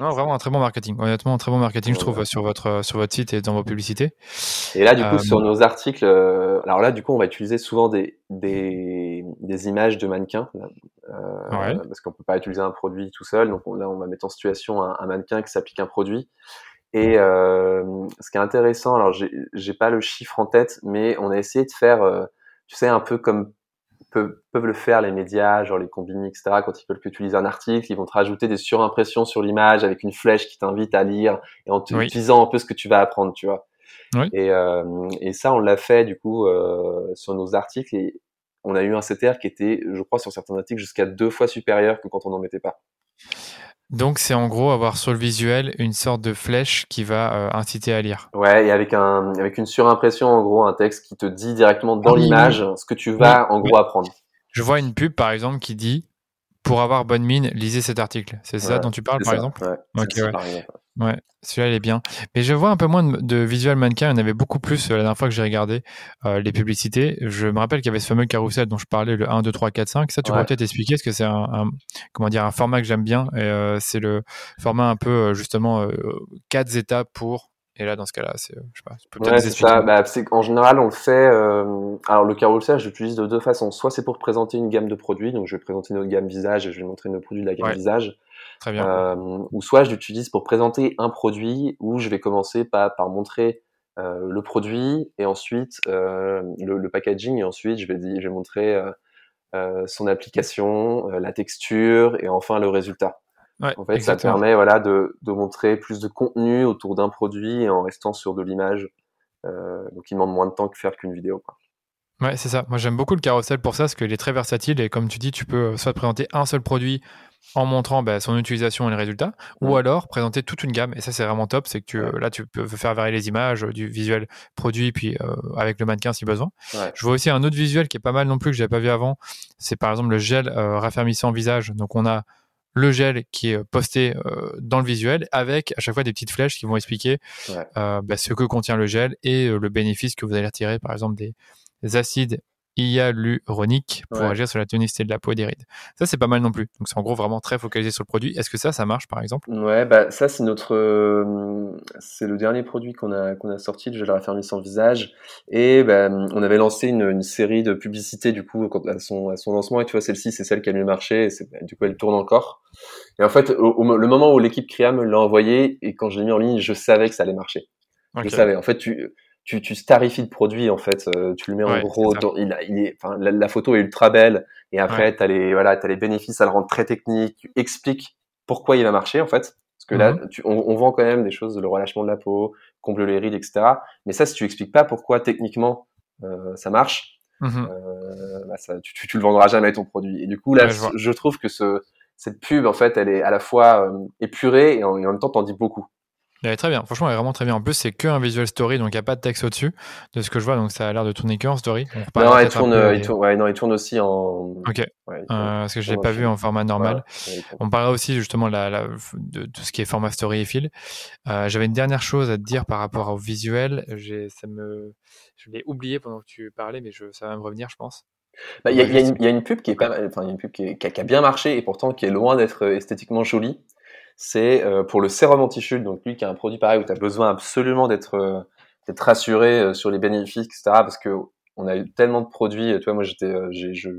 Speaker 1: Non, vraiment un très bon marketing. Honnêtement, un très bon marketing, je trouve, sur votre sur votre site et dans vos publicités.
Speaker 2: Et là, du coup, euh... sur nos articles, euh, alors là, du coup, on va utiliser souvent des des, des images de mannequins, euh, ouais. parce qu'on peut pas utiliser un produit tout seul. Donc on, là, on va mettre en situation un, un mannequin qui s'applique un produit. Et euh, ce qui est intéressant, alors j'ai pas le chiffre en tête, mais on a essayé de faire, euh, tu sais, un peu comme peuvent, peuvent le faire les médias, genre les combini, etc. Quand ils veulent que tu lises un article, ils vont te rajouter des surimpressions sur l'image avec une flèche qui t'invite à lire et en te oui. disant un peu ce que tu vas apprendre, tu vois. Oui. Et, euh, et ça, on l'a fait du coup euh, sur nos articles et on a eu un CTR qui était, je crois, sur certains articles jusqu'à deux fois supérieur que quand on n'en mettait pas.
Speaker 1: Donc c'est en gros avoir sur le visuel une sorte de flèche qui va euh, inciter à lire.
Speaker 2: Ouais, et avec un avec une surimpression en gros un texte qui te dit directement dans oui, l'image oui. ce que tu vas oui, en gros apprendre.
Speaker 1: Je vois une pub par exemple qui dit pour avoir bonne mine, lisez cet article. C'est ça dont tu parles par
Speaker 2: ça.
Speaker 1: exemple?
Speaker 2: Ouais.
Speaker 1: Ouais, celui-là il est bien. Mais je vois un peu moins de, de visual mannequin. Il y en avait beaucoup plus euh, la dernière fois que j'ai regardé euh, les publicités. Je me rappelle qu'il y avait ce fameux carrousel dont je parlais, le 1, 2, 3, 4, 5. Ça, tu ouais. pourrais peut-être expliquer parce que c'est un, un, comment dire, un format que j'aime bien. Et euh, c'est le format un peu justement quatre étapes pour. Et là, dans ce cas-là, c'est, je sais pas, tu peux
Speaker 2: ouais, ça. Bah, en général, on le fait. Alors, le carrousel, je l'utilise de deux façons. Soit c'est pour présenter une gamme de produits, donc je vais présenter notre gamme visage et je vais montrer nos produits de la gamme ouais. visage.
Speaker 1: Très bien.
Speaker 2: Euh, ou soit je l'utilise pour présenter un produit où je vais commencer par, par montrer euh, le produit et ensuite euh, le, le, packaging et ensuite je vais, dire, je vais montrer son application, la texture et enfin le résultat.
Speaker 1: Ouais,
Speaker 2: en fait,
Speaker 1: exactement.
Speaker 2: ça permet voilà de, de, montrer plus de contenu autour d'un produit et en restant sur de l'image. donc, il demande moins de temps que faire qu'une vidéo. Quoi.
Speaker 1: Ouais, c'est ça. Moi, j'aime beaucoup le carrousel pour ça, parce qu'il est très versatile et comme tu dis, tu peux soit présenter un seul produit en montrant bah, son utilisation et les résultats, mmh. ou alors présenter toute une gamme. Et ça, c'est vraiment top. C'est que ouais. là, tu peux faire varier les images, du visuel produit, puis euh, avec le mannequin si besoin.
Speaker 2: Ouais.
Speaker 1: Je vois aussi un autre visuel qui est pas mal non plus que j'avais pas vu avant. C'est par exemple le gel euh, raffermissant visage. Donc, on a le gel qui est posté euh, dans le visuel avec à chaque fois des petites flèches qui vont expliquer
Speaker 2: ouais.
Speaker 1: euh, bah, ce que contient le gel et euh, le bénéfice que vous allez retirer, par exemple des, des acides hyaluronique pour
Speaker 2: ouais.
Speaker 1: agir sur la tonicité de la peau et des rides. Ça, c'est pas mal non plus. Donc, c'est en gros vraiment très focalisé sur le produit. Est-ce que ça, ça marche par exemple?
Speaker 2: Ouais, bah ça, c'est notre, euh, c'est le dernier produit qu'on a qu'on a sorti, le gel raffermissant visage. Et bah, on avait lancé une, une série de publicités du coup à son à son lancement. Et tu vois, celle-ci, c'est celle qui a mieux marché. Et bah, du coup, elle tourne encore. Et en fait, au, au, le moment où l'équipe Cria me l'a envoyé et quand je l'ai mis en ligne, je savais que ça allait marcher. Okay. Je savais. En fait, tu tu, tu starifies le produit en fait, euh, tu le mets en
Speaker 1: ouais,
Speaker 2: gros, dans, il, il est, enfin la, la, photo est ultra belle et après ouais. t'as les voilà t'as les bénéfices, ça le rend très technique, tu expliques pourquoi il va marcher en fait, parce que mm -hmm. là tu, on, on, vend quand même des choses, le relâchement de la peau, comble les rides, etc. Mais ça si tu expliques pas pourquoi techniquement euh, ça marche, mm -hmm. euh, bah, ça, tu, tu, tu, le vendras jamais ton produit. Et du coup là ouais, je, je, trouve que ce cette pub en fait elle est à la fois euh, épurée et en, et en même temps t'en dis beaucoup.
Speaker 1: Très bien, franchement, elle est vraiment très bien. En plus, c'est que un visual story, donc il n'y a pas de texte au-dessus, de ce que je vois, donc ça a l'air de tourner que en story.
Speaker 2: Non, il tourne, il tourne, ouais, non, il tourne aussi en.
Speaker 1: Ok. Euh, parce que je l'ai pas vu en format normal. On parlera aussi justement la, la, de, tout ce qui est format story et fil. Euh, J'avais une dernière chose à te dire par rapport au visuel. Ça me, je l'ai oublié pendant que tu parlais, mais je, ça va me revenir, je pense.
Speaker 2: Bah, il y, y, y, a une pub qui est pas, enfin, y a une pub qui, qui, a, bien marché et pourtant qui est loin d'être esthétiquement jolie c'est euh, pour le sérum anti-chute, donc lui qui a un produit pareil où tu as besoin absolument d'être euh, d'être rassuré euh, sur les bénéfices, etc. Parce que on a eu tellement de produits. Toi, moi, j'étais, j'ai, je,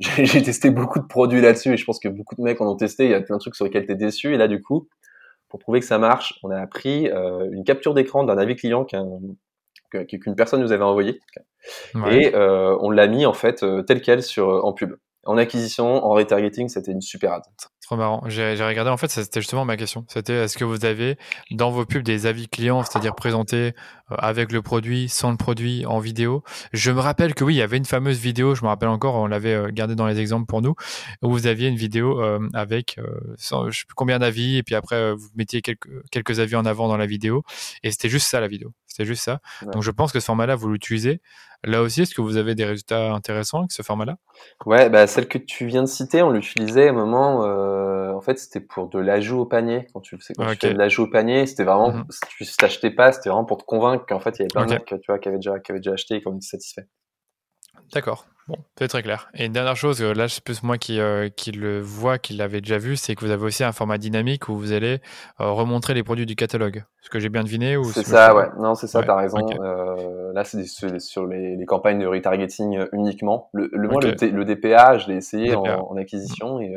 Speaker 2: (laughs) j'ai testé beaucoup de produits là-dessus et je pense que beaucoup de mecs en ont testé. Il y a plein de trucs sur lesquels tu es déçu. Et là, du coup, pour prouver que ça marche, on a pris une capture d'écran d'un avis client qu'une personne nous avait envoyé et on l'a mis en fait tel quel sur en pub en acquisition, en retargeting, c'était une super ad.
Speaker 1: Marrant. J'ai regardé, en fait, c'était justement ma question. C'était est-ce que vous avez dans vos pubs des avis clients, c'est-à-dire présentés euh, avec le produit, sans le produit, en vidéo? Je me rappelle que oui, il y avait une fameuse vidéo, je me rappelle encore, on l'avait euh, gardé dans les exemples pour nous, où vous aviez une vidéo euh, avec je sais plus combien d'avis, et puis après, vous mettiez quelques, quelques avis en avant dans la vidéo, et c'était juste ça la vidéo. C'était juste ça. Donc je pense que ce format-là, vous l'utilisez. Là aussi, est-ce que vous avez des résultats intéressants avec ce format-là?
Speaker 2: Ouais, bah, celle que tu viens de citer, on l'utilisait à un moment. Euh, en fait, c'était pour de l'ajout au panier. Quand tu, quand tu fais de l'ajout au panier, c'était vraiment, mmh si tu t'achetais pas, c'était vraiment pour te convaincre qu'en fait, il y avait plein de mecs tu vois, qui avaient déjà, qui avaient déjà acheté et qui en étaient satisfaits.
Speaker 1: D'accord. Bon, c'est très clair. Et une dernière chose, euh, là, c'est plus moi qui, euh, qui le vois, qui l'avait déjà vu, c'est que vous avez aussi un format dynamique où vous allez euh, remontrer les produits du catalogue. Ce que j'ai bien deviné ou
Speaker 2: C'est ça, ouais. Non, c'est ça, t'as raison. là, c'est sur, les, campagnes de retargeting uniquement. Le, le, le, DPA, je l'ai essayé en, acquisition et.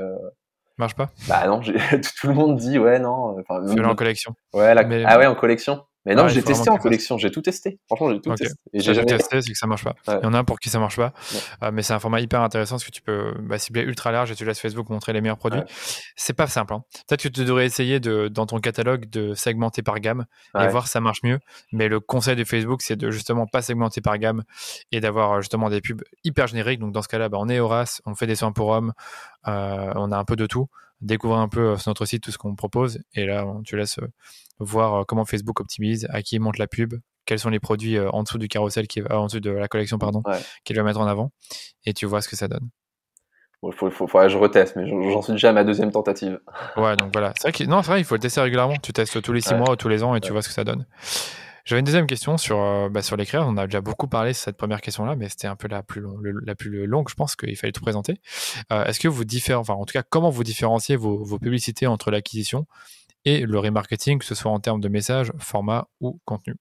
Speaker 1: Marche pas?
Speaker 2: Bah non, (laughs) tout le monde dit ouais, non.
Speaker 1: Enfin, en collection.
Speaker 2: Ouais, Ah ouais, en collection. Mais non, j'ai testé en collection, j'ai tout testé. Franchement, j'ai tout testé.
Speaker 1: Et j'ai jamais testé, c'est que ça marche pas. Il y en a un pour qui ça marche pas. Euh, mais c'est un format hyper intéressant parce que tu peux bah, cibler ultra large et tu laisses Facebook montrer les meilleurs produits. C'est pas simple. Hein. Peut-être que tu devrais essayer de, dans ton catalogue de segmenter par gamme et voir si ça marche mieux. Mais le conseil de Facebook, c'est de justement pas segmenter par gamme et d'avoir euh, justement des pubs hyper génériques. Donc dans ce cas-là, bah, on est Horace, on fait des soins pour hommes, euh, on a un peu de tout découvrir un peu sur notre site tout ce qu'on propose. Et là, tu laisses voir euh, comment Facebook optimise, à qui il monte la pub, quels sont les produits euh, en dessous du carrousel, qui va, en dessous de la collection, pardon, qu'il va mettre en avant, et tu vois ce que ça donne.
Speaker 2: Il faut, faut, je reteste, mais j'en suis déjà à ma deuxième tentative.
Speaker 1: Ouais, donc voilà. C'est vrai que, non, c'est vrai, il faut le tester régulièrement. Tu testes tous les six mois ou tous les ans et tu vois ce que ça donne. J'avais une deuxième question sur, euh, bah, l'écrire. On a déjà beaucoup parlé sur cette première question-là, mais c'était un peu la plus, longue, je pense qu'il fallait tout présenter. Est-ce que vous enfin, en tout cas, comment vous différenciez vos, vos publicités entre l'acquisition et le remarketing, que ce soit en termes de message, format ou contenu?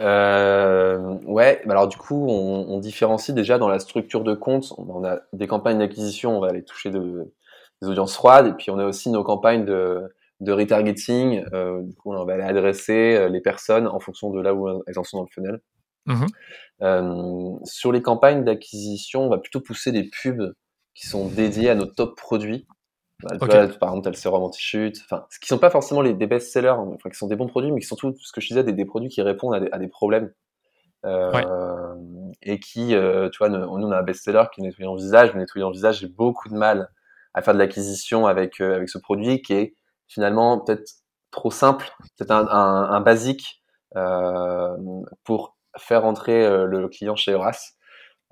Speaker 2: Euh, ouais, alors du coup, on, différencie déjà dans la structure de compte. On a des campagnes d'acquisition, on va aller toucher de, des audiences froides, et puis on a aussi nos campagnes de, de retargeting. Euh, du coup, on va aller adresser euh, les personnes en fonction de là où elles en sont dans le funnel. Mmh euh, sur les campagnes d'acquisition, on va plutôt pousser des pubs qui sont dédiées à nos top produits. Bah, par exemple, t'as le sérum anti-chute, enfin, qui sont pas forcément les, des best-sellers, hein, enfin, qui sont des bons produits, mais qui sont tout ce que je disais, des, des produits qui répondent à des, à des problèmes. Euh, Et qui, euh, tu vois, nous, on a un best-seller qui est nettoyant visage, mais nettoyant visage, j'ai beaucoup de mal à faire de l'acquisition avec, avec ce produit qui est finalement peut-être trop simple, peut-être un, un, un, basique euh, pour faire entrer euh, le client chez Horace.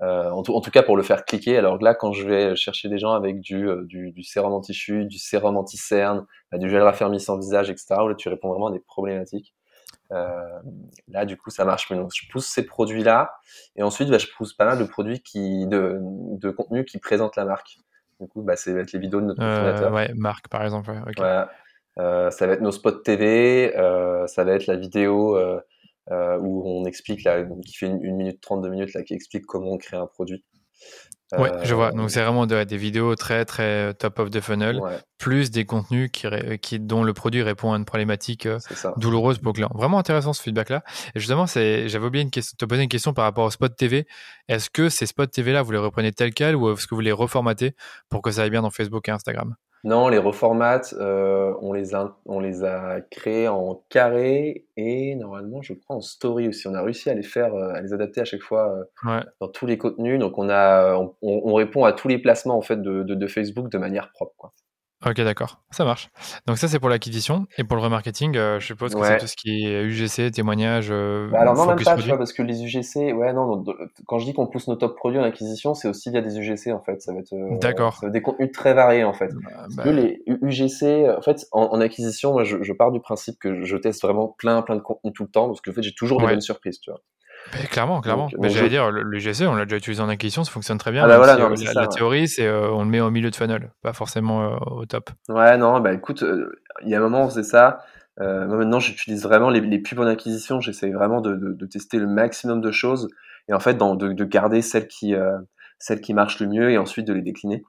Speaker 2: Euh, en, tout, en, tout, cas pour le faire cliquer. Alors là, quand je vais chercher des gens avec du, du, du sérum anti-chute, du sérum anti-cerne, bah, du gel raffermissant visage, etc., là tu réponds vraiment à des problématiques. Euh, là, du coup, ça marche mieux. Donc, je pousse ces produits-là, et ensuite, bah, je pousse pas mal de produits qui, de, de contenu qui présentent la marque. Du coup, bah, ça va être les vidéos de notre
Speaker 1: fondateur. Ouais, marque par exemple. Ouais,
Speaker 2: voilà. Ça va être nos spots TV, ça va être la vidéo euh, où on explique, là, qui fait une, minute 32 minutes, là, qui explique comment on crée un produit.
Speaker 1: Ouais, je vois. Donc c'est vraiment des vidéos très très euh, top of the funnel, plus des contenus qui, qui, dont le produit répond à une problématique euh, douloureuse pour le client. Vraiment intéressant ce feedback-là. Et justement, j'avais oublié une question, te poser une question par rapport au spot TV. Est-ce que ces spots TV-là, vous les reprenez tel quel ou est-ce que vous les reformatez pour que ça aille bien dans Facebook et Instagram?
Speaker 2: Non, les reformats, euh, on, les a, on les a créés en carré et normalement, je crois en story aussi. On a réussi à les faire, euh, à les adapter à chaque fois euh, dans tous les contenus. Donc, on a, on, on, répond à tous les placements en fait de, de, de Facebook de manière propre. Quoi.
Speaker 1: Ok, d'accord, ça marche. Donc ça, c'est pour l'acquisition. Et pour le remarketing, euh, je suppose que c'est tout ce qui est UGC, témoignages. Euh,
Speaker 2: bah alors non, même pas, tu vois, parce que les UGC, ouais, non, quand je dis qu'on pousse nos top produits en acquisition, c'est aussi via des UGC en fait. Ça va être, euh,
Speaker 1: d'accord.
Speaker 2: des contenus très variés en fait. Bah, que bah. les UGC, en fait, en, acquisition, moi, je, je, pars du principe que je teste vraiment plein, plein de contenus tout le temps, parce que en fait, j'ai toujours des bonnes surprises, tu vois
Speaker 1: clairement, clairement. mais j'allais dire, le, GC, on l'a déjà utilisé en acquisition, ça fonctionne très bien.
Speaker 2: Ah bah voilà,
Speaker 1: euh, la, théorie, c'est euh, on le met au milieu de funnel, pas forcément euh, au top.
Speaker 2: Ouais, non, bah écoute, il y a un moment, on faisait ça. moi, maintenant, j'utilise vraiment les, les, pubs en acquisition. J'essaie vraiment de, de, tester le maximum de choses et en fait, dans, de, de, garder celles qui, celles qui marchent le mieux et ensuite de les décliner.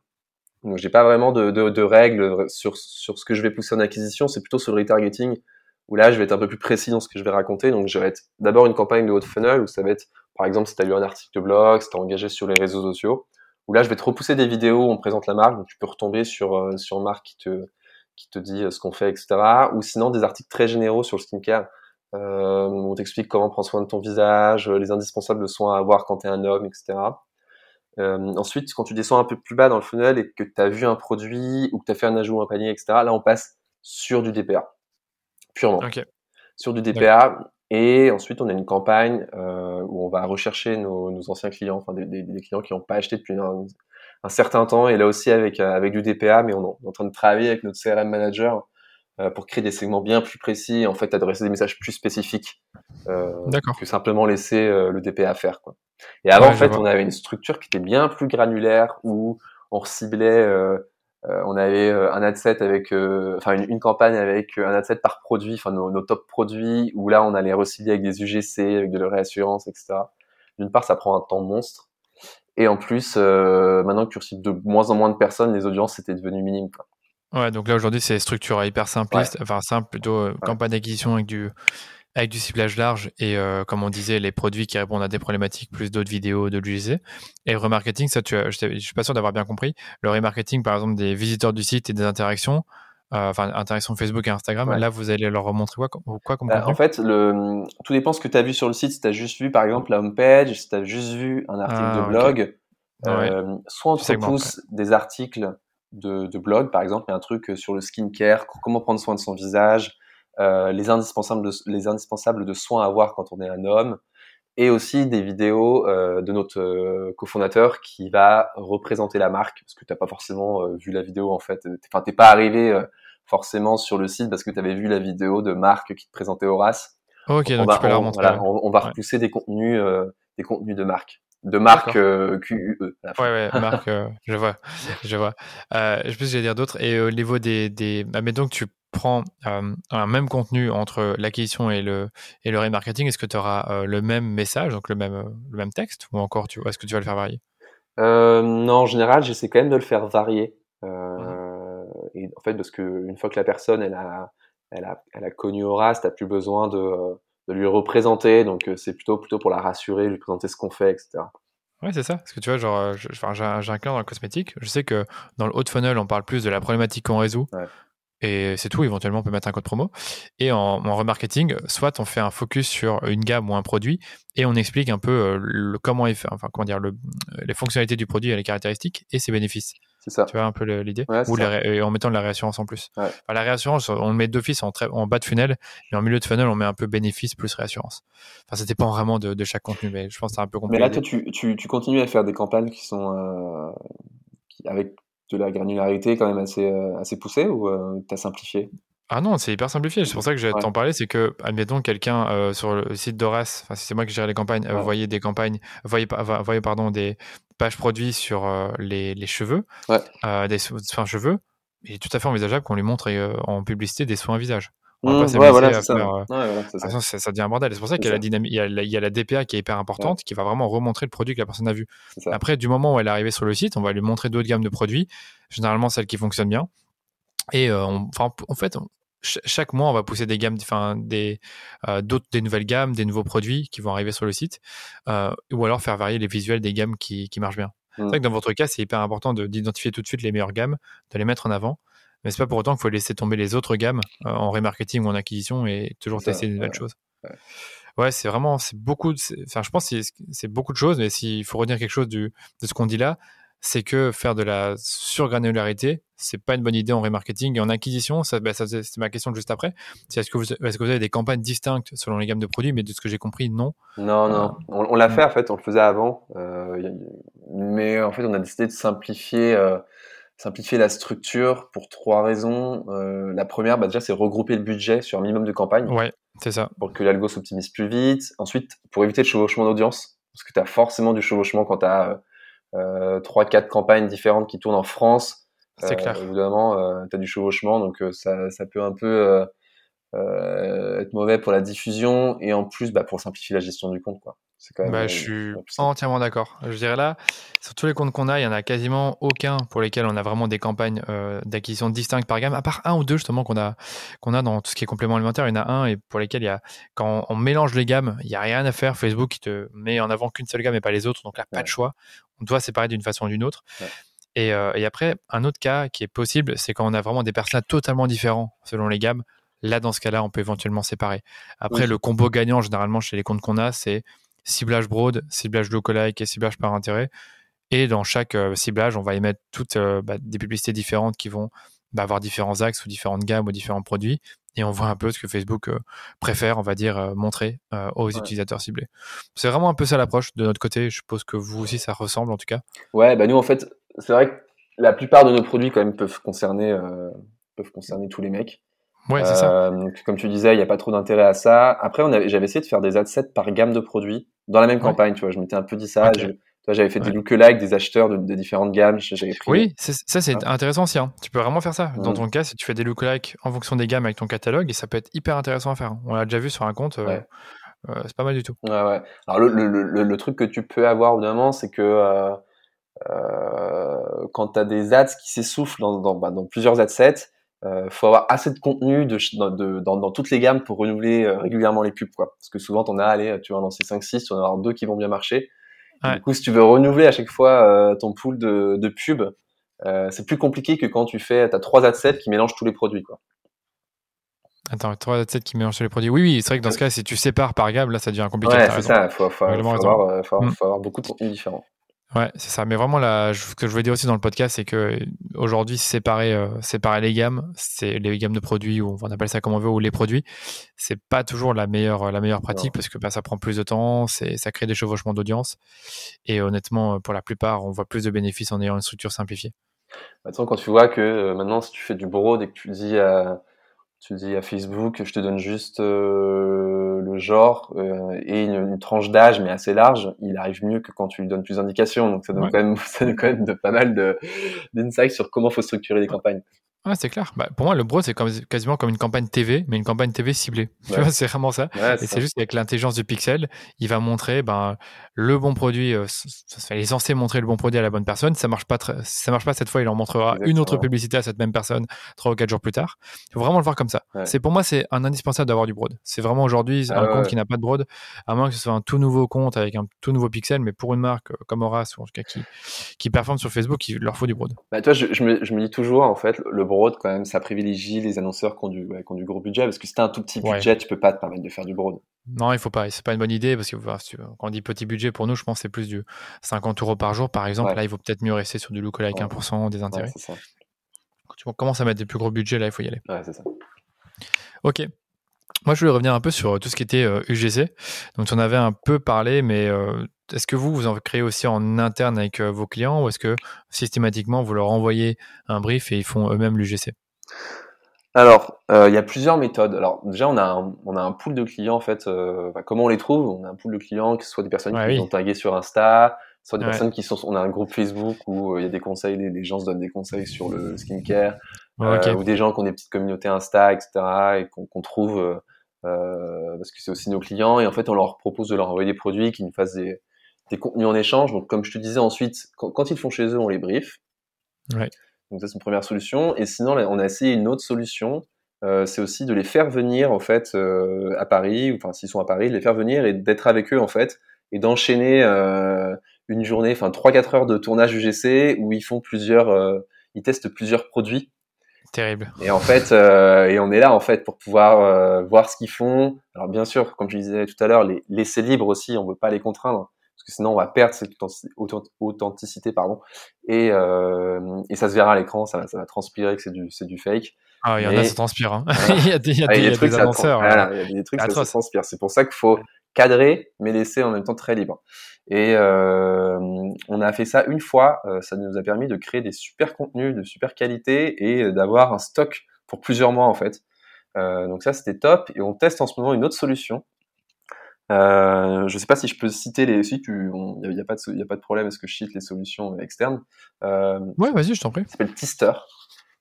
Speaker 2: Donc, j'ai pas vraiment de, de, règles sur, sur ce que je vais pousser en acquisition. C'est plutôt sur le retargeting où là, je vais être un peu plus précis dans ce que je vais raconter. Donc, je vais être d'abord une campagne de haut funnel où ça va être, par exemple, si tu as lu un article de blog, si tu engagé sur les réseaux sociaux, où là, je vais te repousser des vidéos où on présente la marque. Donc, tu peux retomber sur, euh, sur une marque qui te, qui te dit euh, ce qu'on fait, etc. Ou sinon, des articles très généraux sur le skincare. Euh, où on t'explique comment prendre soin de ton visage, les indispensables soins à avoir quand tu es un homme, etc. Euh, ensuite, quand tu descends un peu plus bas dans le funnel et que tu as vu un produit ou que tu as fait un ajout, un panier, etc., là, on passe sur du DPA purement. Sur du DPA. Et ensuite, on a une campagne euh, où on va rechercher nos, nos anciens clients, enfin des, des, des clients qui n'ont pas acheté depuis un, un, certain temps. Et là aussi avec euh, avec du DPA, mais on, est en train de travailler avec notre CRM manager euh, pour créer des segments bien plus précis et en fait adresser des messages plus spécifiques euh, que simplement laisser euh, le DPA faire. Quoi. Et avant, en fait, on avait une structure qui était bien plus granulaire où on ciblait euh, on avait euh, un ad set avec, euh, enfin une, campagne avec un ad set par produit, enfin nos, top produits, où là on allait recibler avec des UGC, avec de la réassurance, etc. D'une part, ça prend un temps monstre, et en plus, maintenant que tu reçois de moins en moins de personnes, les audiences c'était devenu minime. Quoi.
Speaker 1: Ouais, donc là aujourd'hui c'est structure hyper simpliste, enfin simple plutôt campagne d'acquisition avec du avec du ciblage large et euh, comme on disait les produits qui répondent à des problématiques plus d'autres vidéos de l'UGC et le remarketing ça tu je, je suis pas sûr d'avoir bien compris. Le remarketing par exemple des visiteurs du site et des interactions euh, enfin interactions Facebook et Instagram là vous allez leur remontrer quoi, quoi comme
Speaker 2: bah, en fait le tout dépend ce que tu as vu sur le site. Si tu as juste vu par exemple la homepage si tu as juste vu un article de ah, blog euh, soit on te repousse des articles de, de blog par exemple il y a un truc sur le skincare comment prendre soin de son visage euh, les, indispensables de, les indispensables de soins à avoir quand on est un homme, et aussi des vidéos euh, de notre euh, cofondateur qui va représenter la marque, parce que tu n'as pas forcément vu la vidéo en fait, enfin t'es pas arrivé forcément sur le site parce que tu avais vu la vidéo de Marc qui te présentait Horace.
Speaker 1: Ok, donc, tu peux la remontrer.
Speaker 2: on, va repousser des contenus, des contenus de marque de marque euh, QUE.
Speaker 1: Ouais, ouais, marque, je vois, (laughs) je vois. Euh, je pense que j'allais dire d'autres. Et au niveau des, des... Bah, donc tu prends euh, un même contenu entre l'acquisition et le, et le remarketing, est-ce que tu auras euh, le même message, donc le même, euh, le même texte, ou encore tu, est-ce que tu vas le faire varier?
Speaker 2: Non, en général, j'essaie quand même de le faire varier. Et en fait, parce qu'une fois que la personne elle a, elle a, elle a connu Horace, tu n'as plus besoin de, de, lui représenter, donc c'est plutôt, plutôt pour la rassurer, lui présenter ce qu'on fait, etc.
Speaker 1: Ouais, c'est ça. Parce que tu vois, genre, j'ai un, client dans le cosmétique. Je sais que dans le haut de funnel, on parle plus de la problématique qu'on résout et c'est tout. Éventuellement, on peut mettre un code promo. Et en, remarketing, soit on fait un focus sur une gamme ou un produit et on explique un peu euh, le, comment, il fait, enfin, comment dire, le, les fonctionnalités du produit et les caractéristiques et ses bénéfices.
Speaker 2: C'est ça.
Speaker 1: Tu vois un peu l'idée? Ou en mettant de la réassurance en plus. la réassurance, on le met d'office en, en bas de funnel, mais en milieu de funnel, on met un peu bénéfice plus réassurance. Enfin, ça dépend vraiment de, chaque contenu, mais je pense que c'est un peu compliqué.
Speaker 2: Mais là, toi, tu, tu, tu, continues à faire des campagnes qui sont euh, qui, avec de la granularité quand même assez, euh, assez poussée ou euh, tu as simplifié?
Speaker 1: Ah non, c'est hyper simplifié. C'est pour ça que j'ai t'en parler. C'est que, admettons, quelqu'un euh, sur le site d'Horace, enfin, si c'est moi qui gère les campagnes, voyez des campagnes, voyez, voyez pardon, des pages produits sur les, les, cheveux, des soins cheveux. Il est tout à fait envisageable qu'on lui montre en publicité des soins visage.
Speaker 2: Mmh, ouais, voilà, ça. ça.
Speaker 1: devient un bordel. C'est pour ça qu'il y, a la dynamique, il, y a la, DPA qui est hyper importante, qui va vraiment remontrer le produit que la personne a vu. Après, du moment où elle est arrivée sur le site, on va lui montrer d'autres gammes de produits, généralement celles qui fonctionnent bien. Et euh, enfin, en fait, chaque mois, on va pousser des gammes, enfin des euh, d'autres, des nouvelles gammes, des nouveaux produits qui vont arriver sur le site, euh, ou alors faire varier les visuels des gammes qui, qui marchent bien. C'est vrai mmh. que dans votre cas, c'est hyper important d'identifier tout de suite les meilleures gammes, de les mettre en avant mais c'est pas pour autant qu'il faut laisser tomber les autres gammes euh, en remarketing ou en acquisition et toujours tester de nouvelles choses. Ouais, c'est vraiment, c'est beaucoup. Enfin, je pense que c'est beaucoup de choses, mais s'il faut retenir quelque chose du, de ce qu'on dit là, c'est que faire de la surgranularité, c'est pas une bonne idée en remarketing et en acquisition. Ça, bah, ça c'est ma question juste après. C'est est-ce que, vous, est-ce que vous avez des campagnes distinctes selon les gammes de produits Mais de ce que j'ai compris, non.
Speaker 2: Non, non. Euh, on, on l'a fait en fait, on le faisait avant. Euh, mais en fait, on a décidé de simplifier, simplifier la structure pour trois raisons. Euh, la première, bah, déjà, c'est regrouper le budget sur un minimum de campagnes.
Speaker 1: Ouais, c'est ça.
Speaker 2: Pour que l'algo s'optimise plus vite. Ensuite, pour éviter le chevauchement d'audience. Parce que tu as forcément du chevauchement quand tu as euh, trois, quatre campagnes différentes qui tournent en France.
Speaker 1: C'est euh, clair.
Speaker 2: Évidemment, euh, tu as du chevauchement, donc ça, ça peut un peu être mauvais pour la diffusion et en plus bah, pour simplifier la gestion du compte. Quoi.
Speaker 1: Quand même, bah, je suis entièrement d'accord. Je dirais là, sur tous les comptes qu'on a, il y en a quasiment aucun pour lesquels on a vraiment des campagnes euh, d'acquisition distinctes par gamme, à part un ou deux justement qu'on a, qu'on a dans tout ce qui est complément alimentaire. Il y en a un et pour lesquels il y a, quand on mélange les gammes, il n'y a rien à faire. Facebook qui te met en avant qu'une seule gamme et pas les autres, donc là, pas de choix. On doit séparer d'une façon ou d'une autre. Et, euh, et, après, un autre cas qui est possible, c'est quand on a vraiment des personnages totalement différents selon les gammes. Là, dans ce cas-là, on peut éventuellement séparer. Après, le combo gagnant, généralement, chez les comptes qu'on a, c'est ciblage broad, ciblage lookalike et ciblage par intérêt. Et dans chaque euh, ciblage, on va émettre toutes euh, bah, des publicités différentes qui vont bah, avoir différents axes ou différentes gammes ou différents produits. Et on voit un peu ce que Facebook euh, préfère, on va dire, montrer aux utilisateurs ciblés. C'est vraiment un peu ça l'approche de notre côté. Je suppose que vous aussi, ça ressemble en tout cas.
Speaker 2: Ouais, bah nous en fait, c'est vrai que la plupart de nos produits quand même peuvent concerner, peuvent concerner tous les mecs.
Speaker 1: Ouais, c'est ça.
Speaker 2: Comme tu disais, il n'y a pas trop d'intérêt à ça. Après, j'avais essayé de faire des ad sets par gamme de produits dans la même campagne, tu vois. Je m'étais un peu dit ça. j'avais fait des lookalikes, des acheteurs de, différentes gammes. Pris.
Speaker 1: Oui, ça c'est intéressant aussi. Hein. Tu peux vraiment faire ça. Dans mmh. ton cas, si tu fais des lookalikes en fonction des gammes avec ton catalogue, et ça peut être hyper intéressant à faire. On l'a déjà vu sur un compte. Euh, euh, c'est pas mal du tout.
Speaker 2: Ouais, ouais. Alors le, le, le, le, truc que tu peux avoir évidemment, c'est que euh, euh, quand tu as des ads qui s'essoufflent dans, dans, bah, dans plusieurs ad sets, euh, faut avoir assez de contenu de, de, dans, dans, toutes les gammes pour renouveler euh, régulièrement les pubs, quoi. Parce que souvent, t'en as, allez, tu vas en lancer 5-6, tu vas en avoir deux qui vont bien marcher. Du coup, si tu veux renouveler à chaque fois euh, ton pool de, de pubs, euh, c'est plus compliqué que quand tu fais, t'as trois ad-sets qui mélangent tous les produits, quoi.
Speaker 1: Attends, trois ad-sets qui mélangent tous les produits. Oui, oui, c'est vrai que dans ce cas, si tu sépares par gamme, là, ça devient compliqué.
Speaker 2: Ouais, c'est ça. Faut, faut, faut, avoir, faut, mm. faut avoir beaucoup de contenu différent.
Speaker 1: Ouais, c'est ça. Mais vraiment, là, ce que je voulais dire aussi dans le podcast, c'est que aujourd'hui, séparer, euh, séparer les gammes, c'est les gammes de produits, ou on appelle ça comme on veut, ou les produits, c'est pas toujours la meilleure, la meilleure pratique parce que bah, ça prend plus de temps, c'est, ça crée des chevauchements d'audience. Et honnêtement, pour la plupart, on voit plus de bénéfices en ayant une structure simplifiée.
Speaker 2: Maintenant, quand tu vois que euh, maintenant, si tu fais du broad et que tu dis à tu dis à Facebook, je te donne juste euh, le genre euh, et une, tranche d'âge, mais assez large. Il arrive mieux que quand tu lui donnes plus d'indications. Donc ça donne quand même, (laughs) ça donne quand même de, pas mal d'insights sur comment faut structurer les campagnes.
Speaker 1: Ouais, c'est clair. Bah, pour moi, le broad, c'est quasiment comme une campagne TV, mais une campagne TV ciblée. Tu vois, c'est vraiment ça. et c'est juste avec l'intelligence du pixel, il va montrer ben, le bon produit. Euh, il est censé montrer le bon produit à la bonne personne. Ça marche pas, ça marche pas cette fois. Il en montrera une autre publicité à cette même personne trois ou quatre jours plus tard. Il faut vraiment le voir comme ça. C'est pour moi, c'est un indispensable d'avoir du broad. C'est vraiment aujourd'hui ah un compte qui n'a pas de broad, à moins que ce soit un tout nouveau compte avec un tout nouveau pixel, mais pour une marque euh, comme Horace ou en tout cas qui, qui performe sur Facebook, il leur faut du broad.
Speaker 2: Bah, toi, je, je, me, je me dis toujours en fait, le broad quand même, ça privilégie les annonceurs qui ont du, qui ont du gros budget parce que si t'as un tout petit budget, tu peux pas te permettre de faire du broad.
Speaker 1: Non, il faut pas. C'est pas une bonne idée parce que quand on dit petit budget pour nous, je pense que c'est plus du 50 euros par jour, par exemple. Là, il vaut peut-être mieux rester sur du lookalike ouais. 1% des intérêts. Quand tu commences à mettre des plus gros budgets, là, il faut y aller.
Speaker 2: Ouais, c'est ça.
Speaker 1: Ok. Moi, je voulais revenir un peu sur tout ce qui était UGC. Euh, Donc, tu en avais un peu parlé, mais euh, est-ce que vous, vous en créez aussi en interne avec euh, vos clients ou est-ce que systématiquement, vous leur envoyez un brief et ils font eux-mêmes l'UGC
Speaker 2: alors, euh, il y a plusieurs méthodes. Alors déjà, on a un, on a un pool de clients en fait. Euh, comment on les trouve? On a un pool de clients qui soit des personnes qui sont taguées sur Insta, soit des personnes qui sont. On a un groupe Facebook où euh, il y a des conseils, les, gens se donnent des conseils sur le skincare, ou des gens qui ont des petites communautés Insta, etc. et qu'on trouve parce que c'est aussi nos clients. Et en fait, on leur propose de leur envoyer des produits qui nous fassent des, des contenus en échange. Donc, comme je te disais ensuite, quand, quand ils font chez eux, on les brief.
Speaker 1: Ouais.
Speaker 2: Donc ça c'est une première solution. Et sinon, on a essayé une autre solution. Euh, c'est aussi de les faire venir en fait euh, à Paris, ou enfin s'ils sont à Paris, de les faire venir et d'être avec eux en fait, et d'enchaîner euh, une journée, enfin 3-4 heures de tournage UGC où ils font plusieurs, euh, ils testent plusieurs produits.
Speaker 1: Terrible.
Speaker 2: Et en fait, euh, et on est là en fait pour pouvoir voir ce qu'ils font. Alors bien sûr, comme je disais tout à l'heure, les laisser libres aussi, on veut pas les contraindre. parce que sinon on va perdre cette authenticité, pardon, et, euh, et ça se verra à l'écran, ça, ça va transpirer que c'est du, c'est du fake.
Speaker 1: Ah, il y en a, ça transpire. Hein. (laughs) il y a des, il y a des, trucs, des annonceurs.
Speaker 2: Voilà, il y a des trucs, ça, ça transpire. C'est pour ça qu'il faut cadrer, mais laisser en même temps très libre. Et euh, on a fait ça une fois. Euh, ça nous a permis de créer des super contenus de super qualité et d'avoir un stock pour plusieurs mois en fait. Euh, donc ça c'était top. Et on teste en ce moment une autre solution. Euh, je sais pas si je peux citer les. Si tu, il n'y a, pas de, y a pas de problème. Est-ce que je cite les solutions externes
Speaker 1: euh, Ouais, vas-y, je t'en prie.
Speaker 2: Ça s'appelle Tister.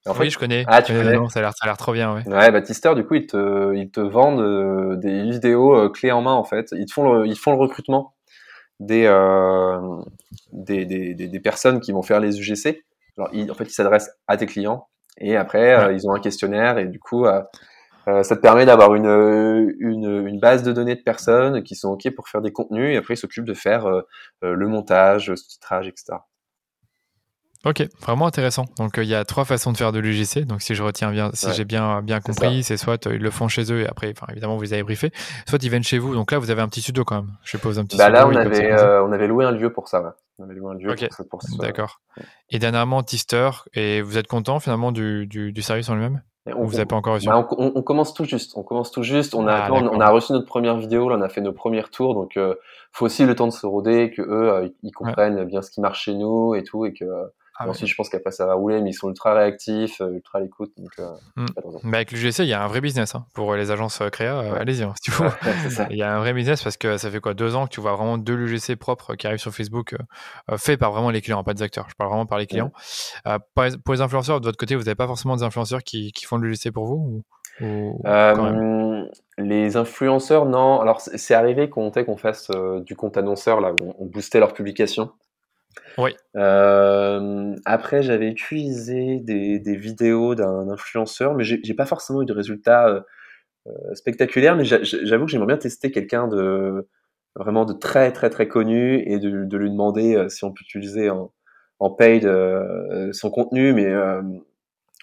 Speaker 1: En oui, je connais.
Speaker 2: Ah, tu connais
Speaker 1: ça a l'air, ça a l'air trop bien, ouais.
Speaker 2: Ouais, bah Tister, du coup, ils te, ils te vendent des vidéos clés en main, en fait. Ils te font le, ils font le recrutement des, euh, des, des, des, personnes qui vont faire les UGC. Alors, ils, en fait, ils s'adressent à tes clients et après, euh, ils ont un questionnaire et du coup, euh, ça te permet d'avoir une, une, une, base de données de personnes qui sont OK pour faire des contenus et après, ils s'occupent de faire le montage, le titrage, etc.
Speaker 1: Ok, vraiment intéressant. Donc il y a trois façons de faire de l'UGC. Donc si je retiens bien, si j'ai bien bien compris, c'est soit ils le font chez eux et après, enfin évidemment vous les avez briefé, soit ils viennent chez vous. Donc là vous avez un petit studio quand même. Je suppose un petit.
Speaker 2: Bah
Speaker 1: studio
Speaker 2: là on avait euh, on avait loué un lieu pour ça. Ouais. On avait loué un lieu
Speaker 1: okay. pour, pour D'accord. Et dernièrement Tister et vous êtes content finalement du, du, du service en lui-même? On, vous n'avez pas encore reçu?
Speaker 2: Bah, on, on, commence tout juste. On commence tout juste. On a, ah, on, a reçu notre première vidéo, là, on a fait nos premiers tours, donc euh, faut aussi le temps de se roder, que eux euh, ils comprennent ouais. bien ce qui marche chez nous et tout, et que ah ensuite, je pense qu'après ça va rouler, mais ils sont ultra réactifs, euh, ultra à l'écoute. Donc, euh,
Speaker 1: mm. bah avec l'UGC, il y a un vrai business hein, pour les agences euh, créa. Ouais. Allez-y, hein, si tu veux. il y a un vrai business parce que ça fait quoi deux ans que tu vois vraiment deux l'UGC propres qui arrivent sur Facebook, euh, faits par vraiment les clients, pas des acteurs. Je parle vraiment par les clients. Pour les influenceurs, de votre côté, vous n'avez pas forcément des influenceurs qui, qui font l'UGC pour vous ou, ou
Speaker 2: Les influenceurs, non. Alors, c'est arrivé qu'on qu'on fasse du compte annonceur, là, où on boostait leurs publications.
Speaker 1: Oui.
Speaker 2: Euh, après, j'avais utilisé des, des vidéos d'un influenceur, mais j'ai pas forcément eu de résultats euh, euh spectaculaires. Mais j'avoue que j'aimerais bien tester quelqu'un de vraiment de très très très connu et de, de lui demander euh, si on peut utiliser en, en paid son contenu, mais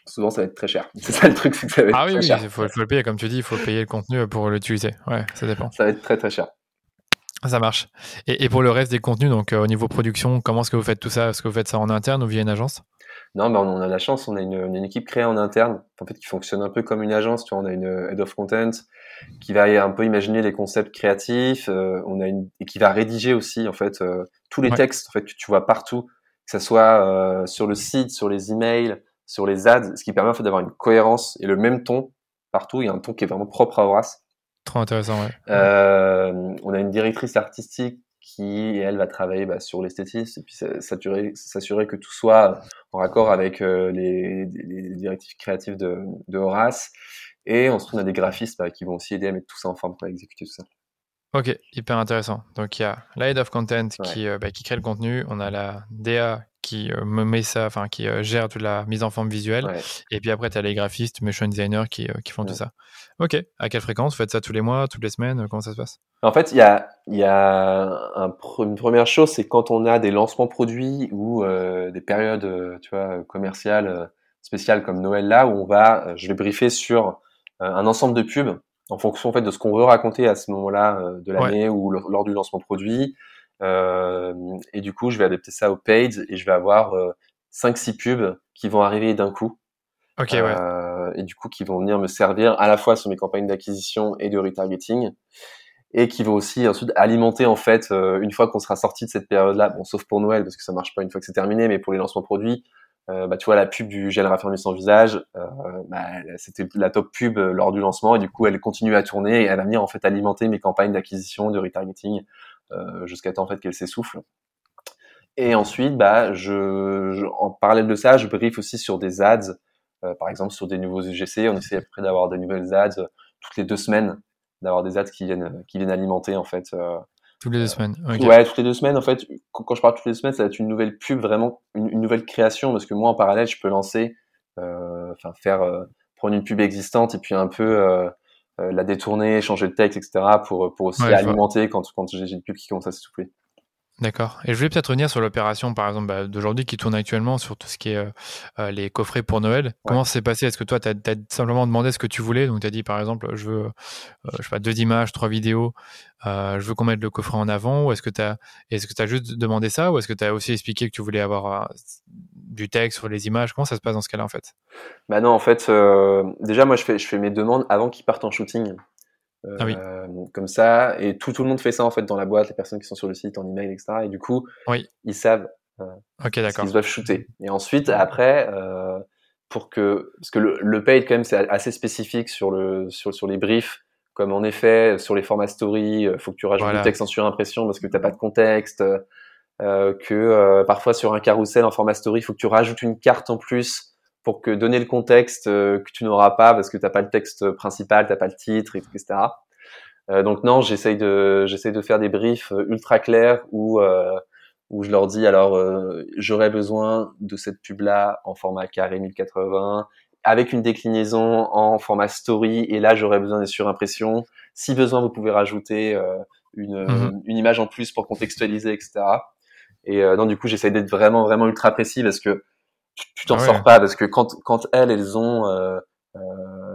Speaker 2: souvent ça va être très cher. (laughs) C'est ça le truc, c'est que ça va être
Speaker 1: ah oui,
Speaker 2: très
Speaker 1: oui,
Speaker 2: cher.
Speaker 1: il faut, faut, le payer, comme tu dis, il faut payer le contenu pour l'utiliser. Ouais, ça dépend.
Speaker 2: Ça va être très très cher.
Speaker 1: Ça marche. Et, et, pour le reste des contenus, donc euh, au niveau production, comment est-ce que vous faites tout ça? Est-ce que vous faites ça en interne ou via une agence?
Speaker 2: Non, mais on a la chance, on a une, une, équipe créée en interne, en fait, qui fonctionne un peu comme une agence. Tu vois, on a une head of content qui va un peu imaginer les concepts créatifs, euh, on a une et qui va rédiger aussi en fait euh, tous les ouais. textes en fait que tu vois partout, que ça soit euh, sur le site, sur les emails, sur les ads, ce qui permet en fait d'avoir une cohérence et le même ton partout. Il y a un ton qui est vraiment propre à Horace.
Speaker 1: Trop intéressant, ouais.
Speaker 2: Euh, on a une directrice artistique qui, elle, va travailler bah, sur l'esthétisme et puis s'assurer que tout soit en raccord avec euh, les, les, directives créatives de, de, Horace. Et ensuite, on a des graphistes bah, qui vont aussi aider à mettre tout ça en forme pour exécuter tout ça.
Speaker 1: Ok, hyper intéressant. Donc il y a la head of content ouais. qui, euh, bah, qui crée le contenu, on a la DA qui euh, me met ça, enfin qui euh, gère toute la mise en forme visuelle,
Speaker 2: ouais.
Speaker 1: et puis après tu as les graphistes, motion designers qui, qui font ouais. tout ça. Ok, à quelle fréquence? Vous faites ça tous les mois, toutes les semaines? Comment ça se passe?
Speaker 2: En fait, il y a, y a un, une première chose, c'est quand on a des lancements produits ou euh, des périodes, tu vois, commerciales spéciales comme Noël là, où on va, je vais briefer sur un ensemble de pubs en fonction en fait de ce qu'on veut raconter à ce moment-là euh, de l'année ouais. ou lors du lancement produit. Euh, et du coup, je vais adapter ça au paid et je vais avoir euh, 5-6 pubs qui vont arriver d'un coup.
Speaker 1: Ok,
Speaker 2: ouais.
Speaker 1: Euh,
Speaker 2: et du coup, qui vont venir me servir à la fois sur mes campagnes d'acquisition et de retargeting et qui vont aussi ensuite alimenter en fait euh, une fois qu'on sera sorti de cette période-là, bon sauf pour Noël parce que ça marche pas une fois que c'est terminé, mais pour les lancements produits, euh, bah, tu vois la pub du gel raffermissant visage, euh, bah, c'était la top pub euh, lors du lancement et du coup elle continue à tourner et elle va venir en fait alimenter mes campagnes d'acquisition, de retargeting euh, jusqu'à temps en fait qu'elle s'essouffle. Et ensuite, bah, je, je, en parallèle de ça, je brief aussi sur des ads, euh, par exemple sur des nouveaux UGC. On essaie après d'avoir des nouvelles ads toutes les deux semaines, d'avoir des ads qui viennent qui viennent alimenter en fait
Speaker 1: toutes les deux semaines.
Speaker 2: Okay. Ouais, toutes les deux semaines. En fait, quand je parle toutes les deux semaines, ça va être une nouvelle pub, vraiment une, une nouvelle création, parce que moi, en parallèle, je peux lancer, euh, enfin faire euh, prendre une pub existante et puis un peu euh, euh la détourner, changer le texte, etc. pour pour aussi ouais, alimenter quand quand j'ai une pub qui commence à s'essouffler.
Speaker 1: D'accord. Et je voulais peut-être revenir sur l'opération, par exemple, bah, d'aujourd'hui qui tourne actuellement sur tout ce qui est euh, euh, les coffrets pour Noël. Comment ça s'est passé? Est-ce que toi, tu as, simplement demandé ce que tu voulais? Donc, tu as dit, par exemple, je veux, euh, je sais pas, deux images, trois vidéos, je veux qu'on mette le coffret en avant. Ou est-ce que tu as, est-ce que as juste demandé ça? Ou est-ce que tu as aussi expliqué que tu voulais avoir du texte sur les images? Comment ça se passe dans ce cas-là, en fait?
Speaker 2: Bah non, en fait, déjà, moi, je fais, je fais mes demandes avant qu'ils partent en shooting. Ah euh, comme ça, et tout, tout le monde fait ça en fait dans la boîte, les personnes qui sont sur le site, en email, etc. Et du coup, ils savent euh,
Speaker 1: okay,
Speaker 2: qu'ils doivent shooter. Et ensuite, après, euh, pour que, parce que le, le paid quand même c'est assez spécifique sur le sur, sur les briefs, comme en effet sur les formats story, il faut que tu rajoutes du texte en surimpression parce que t'as pas de contexte. Euh, que parfois sur un carrousel en format story, faut que tu rajoutes une carte en plus pour que donner le contexte euh, que tu n'auras pas parce que t'as pas le texte principal, t'as pas le titre, etc. Euh, donc non, j'essaye de j'essaye de faire des briefs euh, ultra clairs où euh, où je leur dis alors euh, j'aurais besoin de cette pub là en format carré 1080 avec une déclinaison en format story et là j'aurais besoin des surimpressions. Si besoin, vous pouvez rajouter une, mhm. une image en plus pour contextualiser, etc. Et non, du coup, j'essaye d'être vraiment vraiment ultra précis parce que tu t'en ah sors pas parce que quand quand elles elles ont euh, euh,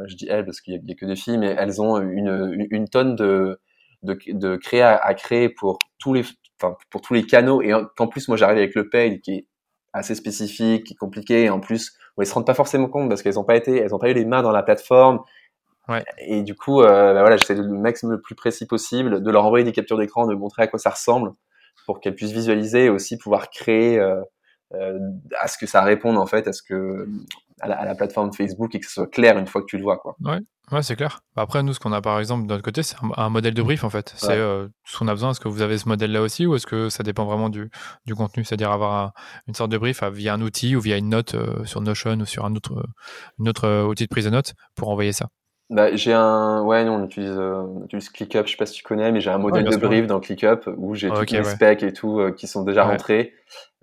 Speaker 2: je dis elles parce qu'il y, a que des filles mais elles ont une une, tonne de de, de créer à, créer pour tous les enfin pour tous les canaux. Et qu'en plus moi j'arrive avec le paid qui est assez spécifique, qui est compliqué. Et en plus où elles se rendent pas forcément compte parce qu'elles ont pas été elles ont pas eu les mains dans la plateforme.
Speaker 1: Ouais.
Speaker 2: Et du coup, euh, bah voilà, j'essaie de le maximum le plus précis possible, de leur envoyer des captures d'écran, de montrer à quoi ça ressemble, pour qu'elles puissent visualiser et aussi pouvoir créer euh, à ce que ça réponde en fait à ce que à la, plateforme Facebook et que ce soit clair une fois que tu le vois quoi.
Speaker 1: Ouais, ouais c'est clair. Bah, après nous ce qu'on a par exemple de notre côté c'est un, modèle de brief en fait. C'est euh, ce qu'on a besoin. Est-ce que vous avez ce modèle là aussi ou est-ce que ça dépend vraiment du, du contenu, c'est-à-dire avoir une sorte de brief via un outil ou via une note euh, sur Notion ou sur un autre une autre outil de prise de notes pour envoyer ça.
Speaker 2: Bah, j'ai un, ouais, non, on utilise, euh, on utilise ClickUp, je sais pas si tu connais, mais j'ai un modèle de brief dans ClickUp où j'ai tous les specs et tout euh, qui sont déjà rentrés.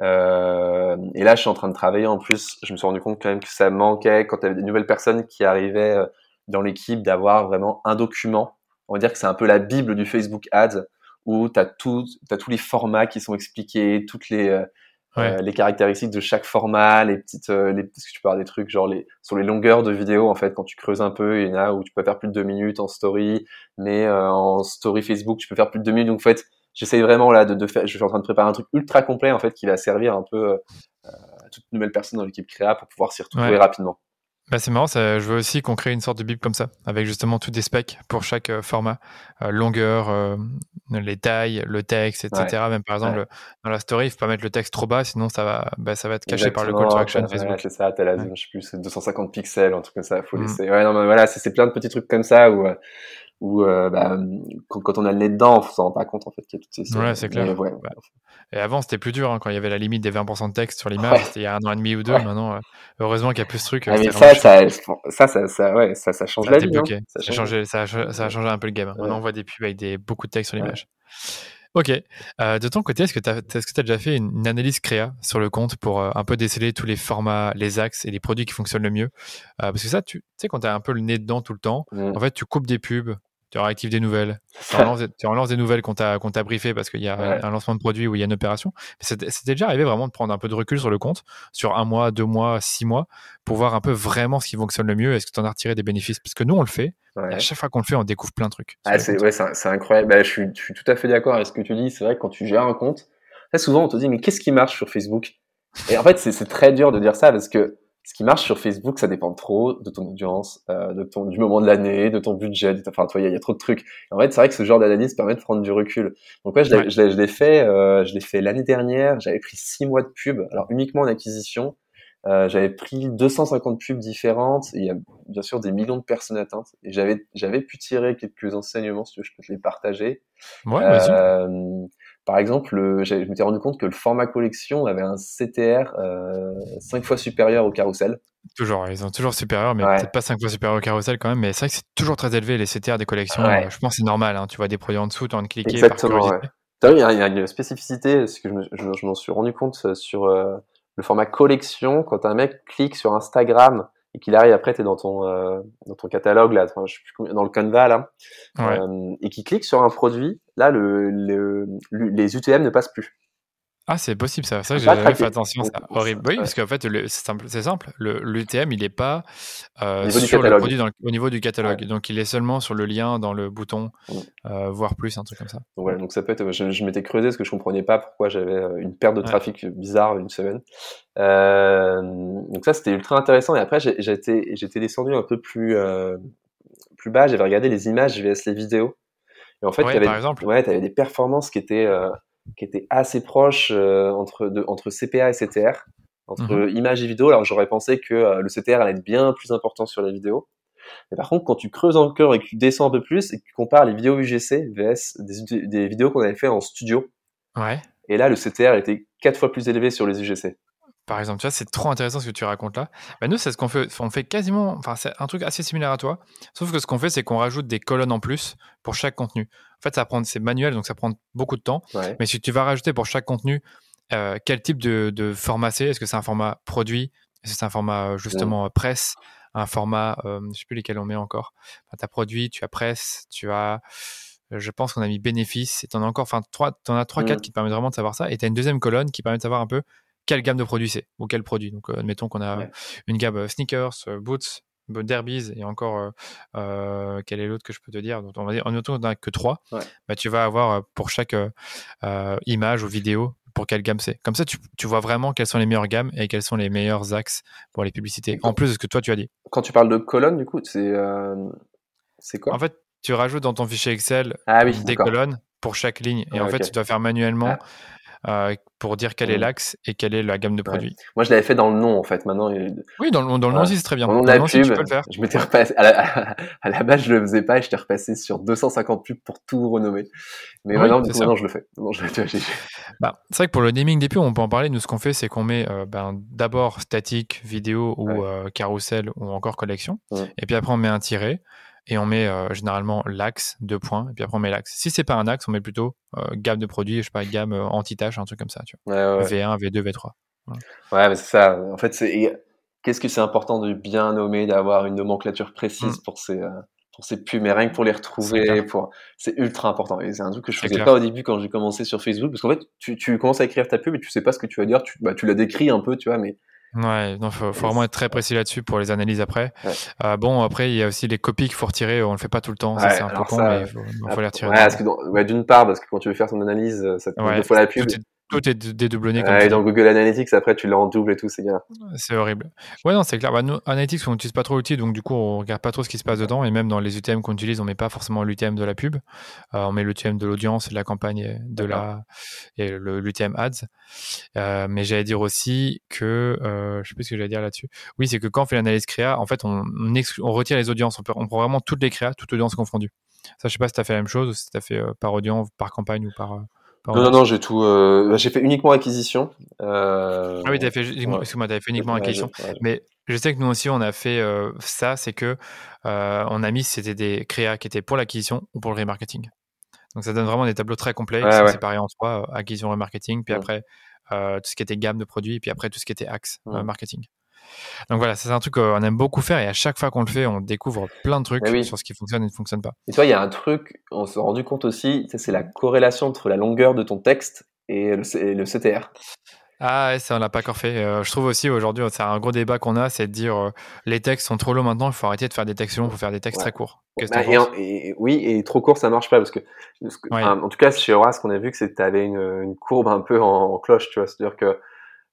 Speaker 2: Euh, et là, je suis en train de travailler. En plus, je me suis rendu compte quand même que ça manquait quand il y avait des nouvelles personnes qui arrivaient euh, dans l'équipe d'avoir vraiment un document. On va dire que c'est un peu la bible du Facebook Ads où tu as, tout, as tous les formats qui sont expliqués, toutes les, euh, euh, les caractéristiques de chaque format, les petites, euh, les, parce que tu peux avoir des trucs genre les, sur les longueurs de vidéo en fait, quand tu creuses un peu, il y en a où tu peux faire plus de deux minutes en story, mais euh, en story Facebook tu peux faire plus de deux minutes. Donc en fait, j'essaye vraiment là de, de, faire, je suis en train de préparer un truc ultra complet en fait qui va servir un peu à toute nouvelle personne dans l'équipe créa pour pouvoir s'y retrouver rapidement.
Speaker 1: Bah c'est marrant, ça, je veux aussi qu'on crée une sorte de bible comme ça, avec justement tous des specs pour chaque euh, format, euh, longueur, euh, les tailles, le texte, etc. Même par exemple, dans la story, il faut pas mettre le texte trop bas, sinon ça va, bah, ça va être caché par le call to action Facebook.
Speaker 2: c'est ça, t'as la, je sais plus, 250 pixels, un truc comme ça, faut mmh. laisser. Ouais, non, mais voilà, c'est plein de petits trucs comme ça où, où euh, bah, quand, on a le nez dedans, on s'en rend pas compte en fait qu'il y a toutes
Speaker 1: ces. Ouais, c'est clair. Ouais, Et avant, c'était plus dur hein, quand il y avait la limite des 20% de texte sur l'image. C'était il y a un an et demi ou deux. Maintenant, euh, heureusement qu'il y a plus de trucs.
Speaker 2: Ah, mais ça, ça, ça, ça, ça, ouais, ça, ça change la vie. Hein.
Speaker 1: Ça, a changé, ça, a, ça, a changé un peu le game. Hein. Maintenant, on voit des pubs avec des, beaucoup de texte sur l'image. Ok. Euh, de ton côté, est-ce que tu as, est as, déjà fait une, analyse créa sur le compte pour euh, un peu déceler tous les formats, les axes et les produits qui fonctionnent le mieux? Euh, Parce que ça, tu sais, quand tu as un peu le nez dedans tout le temps, mmh. en fait, tu coupes des pubs, tu réactives des nouvelles, tu relances, des nouvelles qu'on t'a qu'on t'a briefé parce qu'il y a un lancement de produit ou il y a une opération. C'était déjà arrivé vraiment de prendre un peu de recul sur le compte, sur un mois, deux mois, six mois, pour voir un peu vraiment ce qui fonctionne le mieux. Est-ce que tu en as retiré des bénéfices? Parce que nous, on le fait. Et à chaque fois qu'on le fait, on découvre plein de trucs.
Speaker 2: Ah, c'est ouais, incroyable. Bah, je, suis, je suis tout à fait d'accord avec ce que tu dis. C'est vrai que quand tu gères un compte, très souvent on te dit mais qu'est-ce qui marche sur Facebook? Et en fait, c'est très dur de dire ça parce que ce qui marche sur Facebook, ça dépend trop de ton audience, euh, de ton, du moment de l'année, de ton budget. enfin, toi, il y, a trop de trucs. En fait, c'est vrai que ce genre d'analyse permet de prendre du recul. Donc, ouais, je l'ai fait, euh, je l'ai fait l'année dernière. J'avais pris six mois de pub, alors uniquement en acquisition. Euh, j'avais pris 250 pubs différentes. il y a bien sûr des millions de personnes atteintes. Et j'avais, j'avais pu tirer quelques enseignements, si tu veux, je peux te les partager.
Speaker 1: Ouais, euh,
Speaker 2: par exemple, le, je m'étais rendu compte que le format collection avait un CTR euh, 5 fois supérieur au carrousel.
Speaker 1: Toujours, ils sont toujours supérieurs, mais peut-être pas 5 fois supérieur au carrousel quand même. Mais c'est vrai que c'est toujours très élevé les CTR des collections. Euh, je pense que c'est normal. Hein. Tu vois des produits en dessous, tu as de cliquer.
Speaker 2: Exactement. Par il y, a une spécificité, c'est que je, m'en suis rendu compte euh, sur euh, le format collection. Quand un mec clique sur Instagram et qu'il arrive après, tu es dans ton, euh, dans ton catalogue, là, je sais plus, dans le Canva, là, euh, et qui clique sur un produit, là, le, le, les UTM ne passent plus.
Speaker 1: Ah, c'est possible ça. C'est vrai que j'ai jamais fait attention. C'est horrible. Oui, parce qu'en fait, c'est simple. C'est simple. L'UTM, il n'est pas euh, sur le produit au niveau du catalogue. Donc, il est seulement sur le lien dans le bouton, mm. euh, voire plus, un truc comme ça.
Speaker 2: Ouais, donc ça peut être. Je, m'étais creusé parce que je comprenais pas pourquoi j'avais euh, une perte de trafic bizarre une semaine. donc ça, c'était ultra intéressant. Et après, j'étais descendu un peu plus plus bas. J'avais regardé les images vs les vidéos. Et en fait, ouais,
Speaker 1: par exemple.
Speaker 2: Ouais, avais des performances qui étaient qui était assez proche euh, entre, de, entre CPA et CTR, entre mhm. images et vidéos. Alors j'aurais pensé que euh, le CTR allait être bien plus important sur les vidéos. Mais par contre, quand tu creuses encore et que tu descends un peu plus et que tu compares les vidéos UGC vs des, des vidéos qu'on avait fait en studio,
Speaker 1: ouais.
Speaker 2: et là le CTR était quatre fois plus élevé sur les UGC.
Speaker 1: Par exemple, tu vois, c'est trop intéressant ce que tu racontes là. Bah, nous, c'est ce qu'on fait. On fait quasiment, enfin, c'est un truc assez similaire à toi. Sauf que ce qu'on fait, c'est qu'on rajoute des colonnes en plus pour chaque contenu. En fait, ça prend, c'est manuel, donc ça prend beaucoup de temps. Mais si tu vas rajouter pour chaque contenu, euh, quel type de, format c'est? Est-ce que c'est un format produit? Est-ce que c'est un format euh, justement presse? Un format, euh, je ne sais plus lesquels on met encore. tu as produit, tu as presse, tu as je pense qu'on a mis bénéfice, et tu en as encore, enfin, tu en as 3-4 qui te permettent vraiment de savoir ça, et tu as une deuxième colonne qui permet de savoir un peu quelle gamme de produits c'est, ou quel produit. Donc, admettons qu'on a une gamme sneakers, boots, derbies et encore euh, quel est l'autre que je peux te dire? Donc on va dire en autant que trois bah, tu vas avoir pour chaque euh, image ou vidéo pour quelle gamme c'est. Comme ça tu, tu, vois vraiment quelles sont les meilleures gammes et quels sont les meilleurs axes pour les publicités en plus de ce que toi tu as dit.
Speaker 2: Quand tu parles de colonnes du coup c'est c'est quoi?
Speaker 1: En fait tu rajoutes dans ton fichier Excel
Speaker 2: ah
Speaker 1: des colonnes pour chaque ligne et en fait tu dois faire manuellement ah. Euh, pour dire quel est mmh. l'axe et quelle est la gamme de produits.
Speaker 2: Moi, je l'avais fait dans le nom, en fait. Maintenant,
Speaker 1: oui, dans le, dans le nom aussi, c'est très bien.
Speaker 2: Dans
Speaker 1: le
Speaker 2: nom pub, tu peux le faire. Je m'étais repassé. À la, (laughs) à la, base, je le faisais pas et j'étais repassé sur 250 pubs pour tout renommer. Mais maintenant, du coup, maintenant, je le fais. (laughs)
Speaker 1: bah, c'est vrai que pour le naming des pubs, on peut en parler. Nous, ce qu'on fait, c'est qu'on met euh, ben, d'abord statique, vidéo ou euh, carousel ou encore collection. Et puis après, on met un tiret et on met euh, généralement l'axe, deux points, et puis après on met l'axe. Si c'est pas un axe, on met plutôt euh, gamme de produits, je sais pas, gamme euh, anti-tâche, un truc comme ça, tu vois. V1, V2, V3.
Speaker 2: Ouais, mais c'est ça. En fait, c'est qu'est-ce que c'est important de bien nommer, d'avoir une nomenclature précise mm. pour ces pour ces pubs, mais rien que pour les retrouver, pour c'est ultra important. Et c'est un truc que je faisais pas au début quand j'ai commencé sur Facebook, parce qu'en fait, tu, tu, commences à écrire ta pub et tu sais pas ce que tu vas dire, tu, bah, tu la décris un peu, tu vois, mais
Speaker 1: Ouais, il faut, vraiment être très précis là-dessus pour les analyses après. Euh, bon, après, il y a aussi les copies qu'il faut retirer. On le fait pas tout le temps. ça, c'est un peu con, mais il faut, les retirer.
Speaker 2: Ouais, d'une part, parce que quand tu veux faire ton analyse, ça te ouais, deux fois la pub.
Speaker 1: Tout est dédoublonné.
Speaker 2: Comme et dans Google Analytics, après, tu l'as en double et tout, c'est bien.
Speaker 1: C'est horrible. Ouais, non, c'est clair. Bah, nous, Analytics, on n'utilise pas trop l'outil, donc du coup, on regarde pas trop ce qui se passe dedans. Et même dans les UTM qu'on utilise, on met pas forcément l'UTM de la pub. Euh, on met l'UTM de l'audience, de la campagne, de la et l'UTM ads. Euh, mais j'allais dire aussi que, euh, je sais plus ce que j'allais dire là-dessus. Oui, c'est que quand on fait l'analyse créa, en fait, on, on, retire les audiences. On, on, prend vraiment toutes les créas, toutes audiences confondues. Ça, je sais pas si tu as fait la même chose ou si tu as fait par audience, par campagne ou par.
Speaker 2: Non, non, non, j'ai tout. Euh, bah, j'ai fait uniquement acquisition.
Speaker 1: Euh... Ah oui, t'avais fait, t'avais fait uniquement acquisition. Mais je sais que nous aussi, on a fait euh, ça, c'est que on a mis c'était des créas qui étaient pour l'acquisition ou pour le remarketing. Donc ça donne vraiment des tableaux très complets, qui sont séparés en soi, acquisition, remarketing, puis après tout ce qui était gamme de produits, puis après tout ce qui était axe marketing. Donc voilà, c'est un truc qu'on aime beaucoup faire et à chaque fois qu'on le fait, on découvre plein de trucs sur ce qui fonctionne et ne fonctionne pas.
Speaker 2: Et toi, il y a un truc, on s'est rendu compte aussi, c'est la corrélation entre la longueur de ton texte et le, CTR.
Speaker 1: Ah ouais, ça on l'a pas encore fait. Euh, je trouve aussi aujourd'hui, c'est un gros débat qu'on a, c'est de dire euh, les textes sont trop longs maintenant, il faut arrêter de faire des textes longs, il faut faire des textes très courts.
Speaker 2: Bah, et, oui, et trop court ça marche pas parce que, en tout cas chez Horace, ce qu'on a vu, que c'est que tu avais une, courbe un peu en, en cloche, tu vois, c'est-à-dire que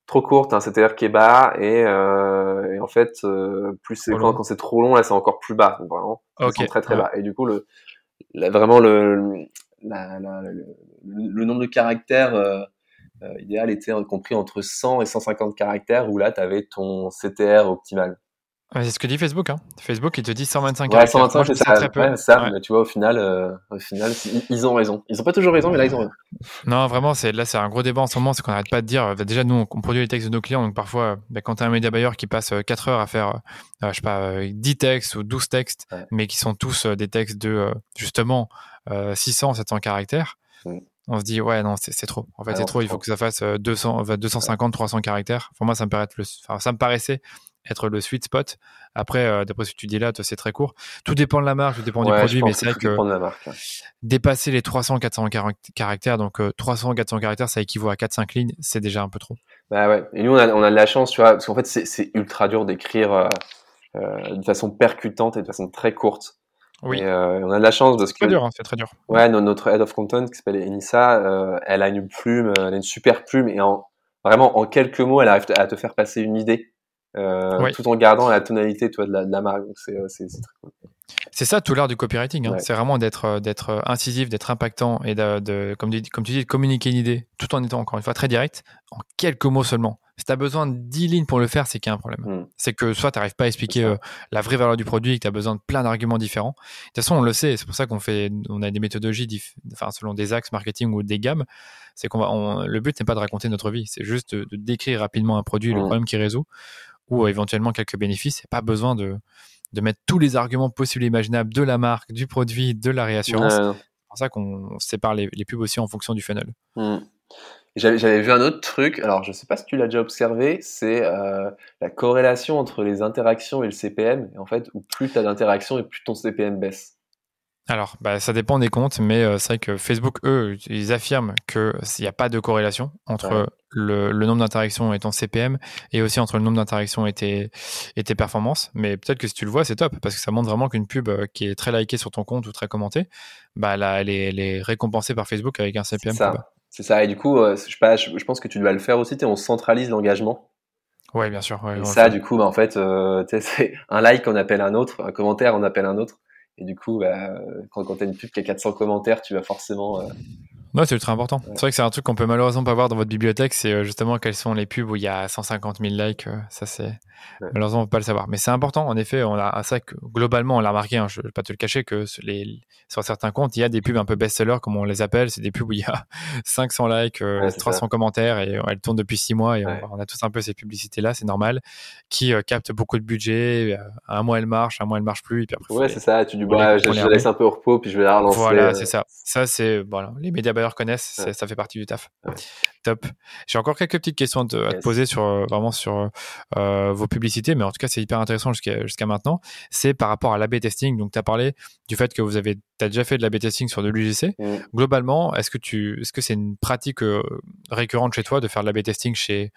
Speaker 2: trop courte, un CTR qui est bas et, euh, et en fait euh, plus c'est quand, quand c'est trop long là c'est encore plus bas. Donc vraiment c'est très très bas. Et du coup le vraiment le, la, la, le, nombre de caractères euh, euh, idéal était compris entre 100 et 150 caractères où là tu avais ton CTR optimal
Speaker 1: c'est ce que dit Facebook. Hein. Facebook, il te dit 125
Speaker 2: ouais, 125, c'est ça, très peu. ça mais tu vois, au final, euh, au final, ils ont raison. Ils ont pas toujours raison, mais là, ils ont raison.
Speaker 1: Non, vraiment, c'est là, c'est un gros débat en ce moment, c'est qu'on n'arrête pas de dire. Bah, déjà, nous, on produit les textes de nos clients, donc parfois, bah, quand tu as un média buyer qui passe 4 euh, heures à faire, euh, je sais pas, 10 textes ou 12 textes, mais qui sont tous des textes de justement 600, 700 caractères. On se dit ouais non c'est trop. En fait c'est trop. Il faut que ça fasse 200, 250, 300 caractères. Pour moi ça me paraît le, enfin, ça me paraissait être le sweet spot. Après, euh, d'après ce que tu dis là, c'est très court. Tout dépend de la marque, tout dépend du produit, mais c'est vrai que, dépasser les 300-400 caractères, donc 300-400 euh, caractères, ça équivaut à 4-5 lignes, c'est déjà un peu trop.
Speaker 2: Bah ouais. Et nous, on a, on a de la chance, tu vois, parce qu'en fait, c'est ultra dur d'écrire euh, euh, de façon percutante et de façon très courte. Oui. On a de la chance parce
Speaker 1: que. C'est très dur, hein, c'est très dur.
Speaker 2: Ouais, notre head of content qui s'appelle Enissa, elle a une plume, elle a une super plume et en, vraiment en quelques mots, elle arrive à te faire passer une idée euh, tout en gardant la tonalité toi, de, la, de la marque. Donc c'est très cool.
Speaker 1: C'est ça tout l'art du copywriting. Hein. C'est vraiment d'être euh, d'être incisif, d'être impactant et de, de, comme, comme tu dis, de communiquer une idée tout en étant encore une fois très direct, en quelques mots seulement. Si tu as besoin de 10 lignes pour le faire, c'est qu'il y a un problème. Hmm. C'est que soit tu n'arrives pas à expliquer euh, la vraie valeur du produit et que tu as besoin de plein d'arguments différents. De toute façon, on le sait, c'est pour ça qu'on fait, on a des méthodologies enfin, selon des axes marketing ou des gammes. C'est qu'on va, le but n'est pas de raconter notre vie, c'est juste de, décrire rapidement un produit, le hmm. problème qu'il résout ou éventuellement quelques bénéfices. A pas besoin de, de mettre tous les arguments possibles et imaginables de la marque, du produit, de la réassurance. c'est pour ça qu'on sépare les, pubs aussi en fonction du funnel.
Speaker 2: Hmm. J'avais vu un autre truc, alors je ne sais pas si tu l'as déjà observé, c'est euh, la corrélation entre les interactions et le CPM. Et en fait, où plus tu as d'interactions et plus ton CPM baisse.
Speaker 1: Alors, bah, ça dépend des comptes, mais euh, c'est vrai que Facebook, eux, ils affirment qu'il n'y a pas de corrélation entre le, nombre d'interactions et ton CPM, et aussi entre le nombre d'interactions et tes, et tes performances. Mais peut-être que si tu le vois, c'est top, parce que ça montre vraiment qu'une pub euh, qui est très likée sur ton compte ou très commentée, bah, là, elle, est, récompensée par Facebook avec un CPM
Speaker 2: plus bas. C'est ça, et du coup, euh, je, pas, je, pense que tu dois le faire aussi, on centralise l'engagement.
Speaker 1: Oui, bien sûr.
Speaker 2: et ça, du coup, bah, en fait, c'est un like, on appelle un autre, un commentaire, on appelle un autre. Et du coup, bah, quand, quand une pub qui a 400 commentaires, tu vas forcément euh,
Speaker 1: Ouais, c'est ultra important. C'est vrai que c'est un truc qu'on peut malheureusement pas voir dans votre bibliothèque, c'est euh, justement quelles sont les pubs où il y a 150 000 likes. Euh, ça, c'est malheureusement on peut pas le savoir. Mais c'est important. En effet, on a ça que globalement on l'a remarqué. Hein, je vais pas te le cacher que les, sur certains comptes, il y a des pubs un peu best-sellers comme on les appelle. C'est des pubs où il y a (laughs) 500 likes, 300 euh, commentaires et elles tournent depuis 6 mois et on, a tous un peu ces publicités là, c'est normal, qui captent beaucoup de budget. Un mois elle marche, un mois elle marche plus et puis après.
Speaker 2: Ouais, c'est ça. Tu dis bah, je, je laisse un peu au repos puis je vais la relancer.
Speaker 1: Voilà, c'est ça. Ça c'est voilà, les médias connaissent, ça fait partie du taf. Top. J'ai encore quelques petites questions à te poser sur euh, vraiment sur euh, vos publicités, mais en tout cas c'est hyper intéressant jusqu'à jusqu'à maintenant. C'est par rapport à l'AB testing. Donc tu as parlé du fait que vous avez as déjà fait de l'AB testing sur de l'UGC. Mmh. Globalement, est-ce que tu est-ce que c'est une pratique euh, récurrente chez toi de faire de l'AB testing chez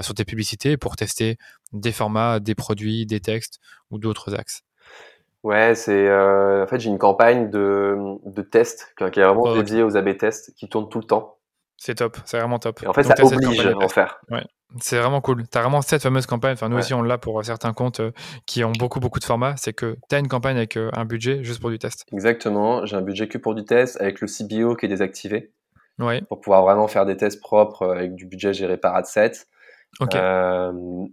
Speaker 1: sur tes publicités pour tester des formats, des produits, des textes ou d'autres axes?
Speaker 2: Ouais, c'est euh, en fait j'ai une campagne de, de tests qui est vraiment dédiée aux AB tests qui tourne tout le temps.
Speaker 1: C'est top, c'est vraiment top.
Speaker 2: Et en fait, ça oblige à en faire.
Speaker 1: Ouais. C'est vraiment cool. Tu as vraiment cette fameuse campagne. Enfin, nous aussi, on l'a pour certains comptes euh, qui ont beaucoup, beaucoup de formats. C'est que tu as une campagne avec euh, un budget juste pour du test.
Speaker 2: Exactement. J'ai un budget que pour du test avec le CBO qui est désactivé.
Speaker 1: Ouais.
Speaker 2: Pour pouvoir vraiment faire des tests propres avec du budget géré par Adset. Okay.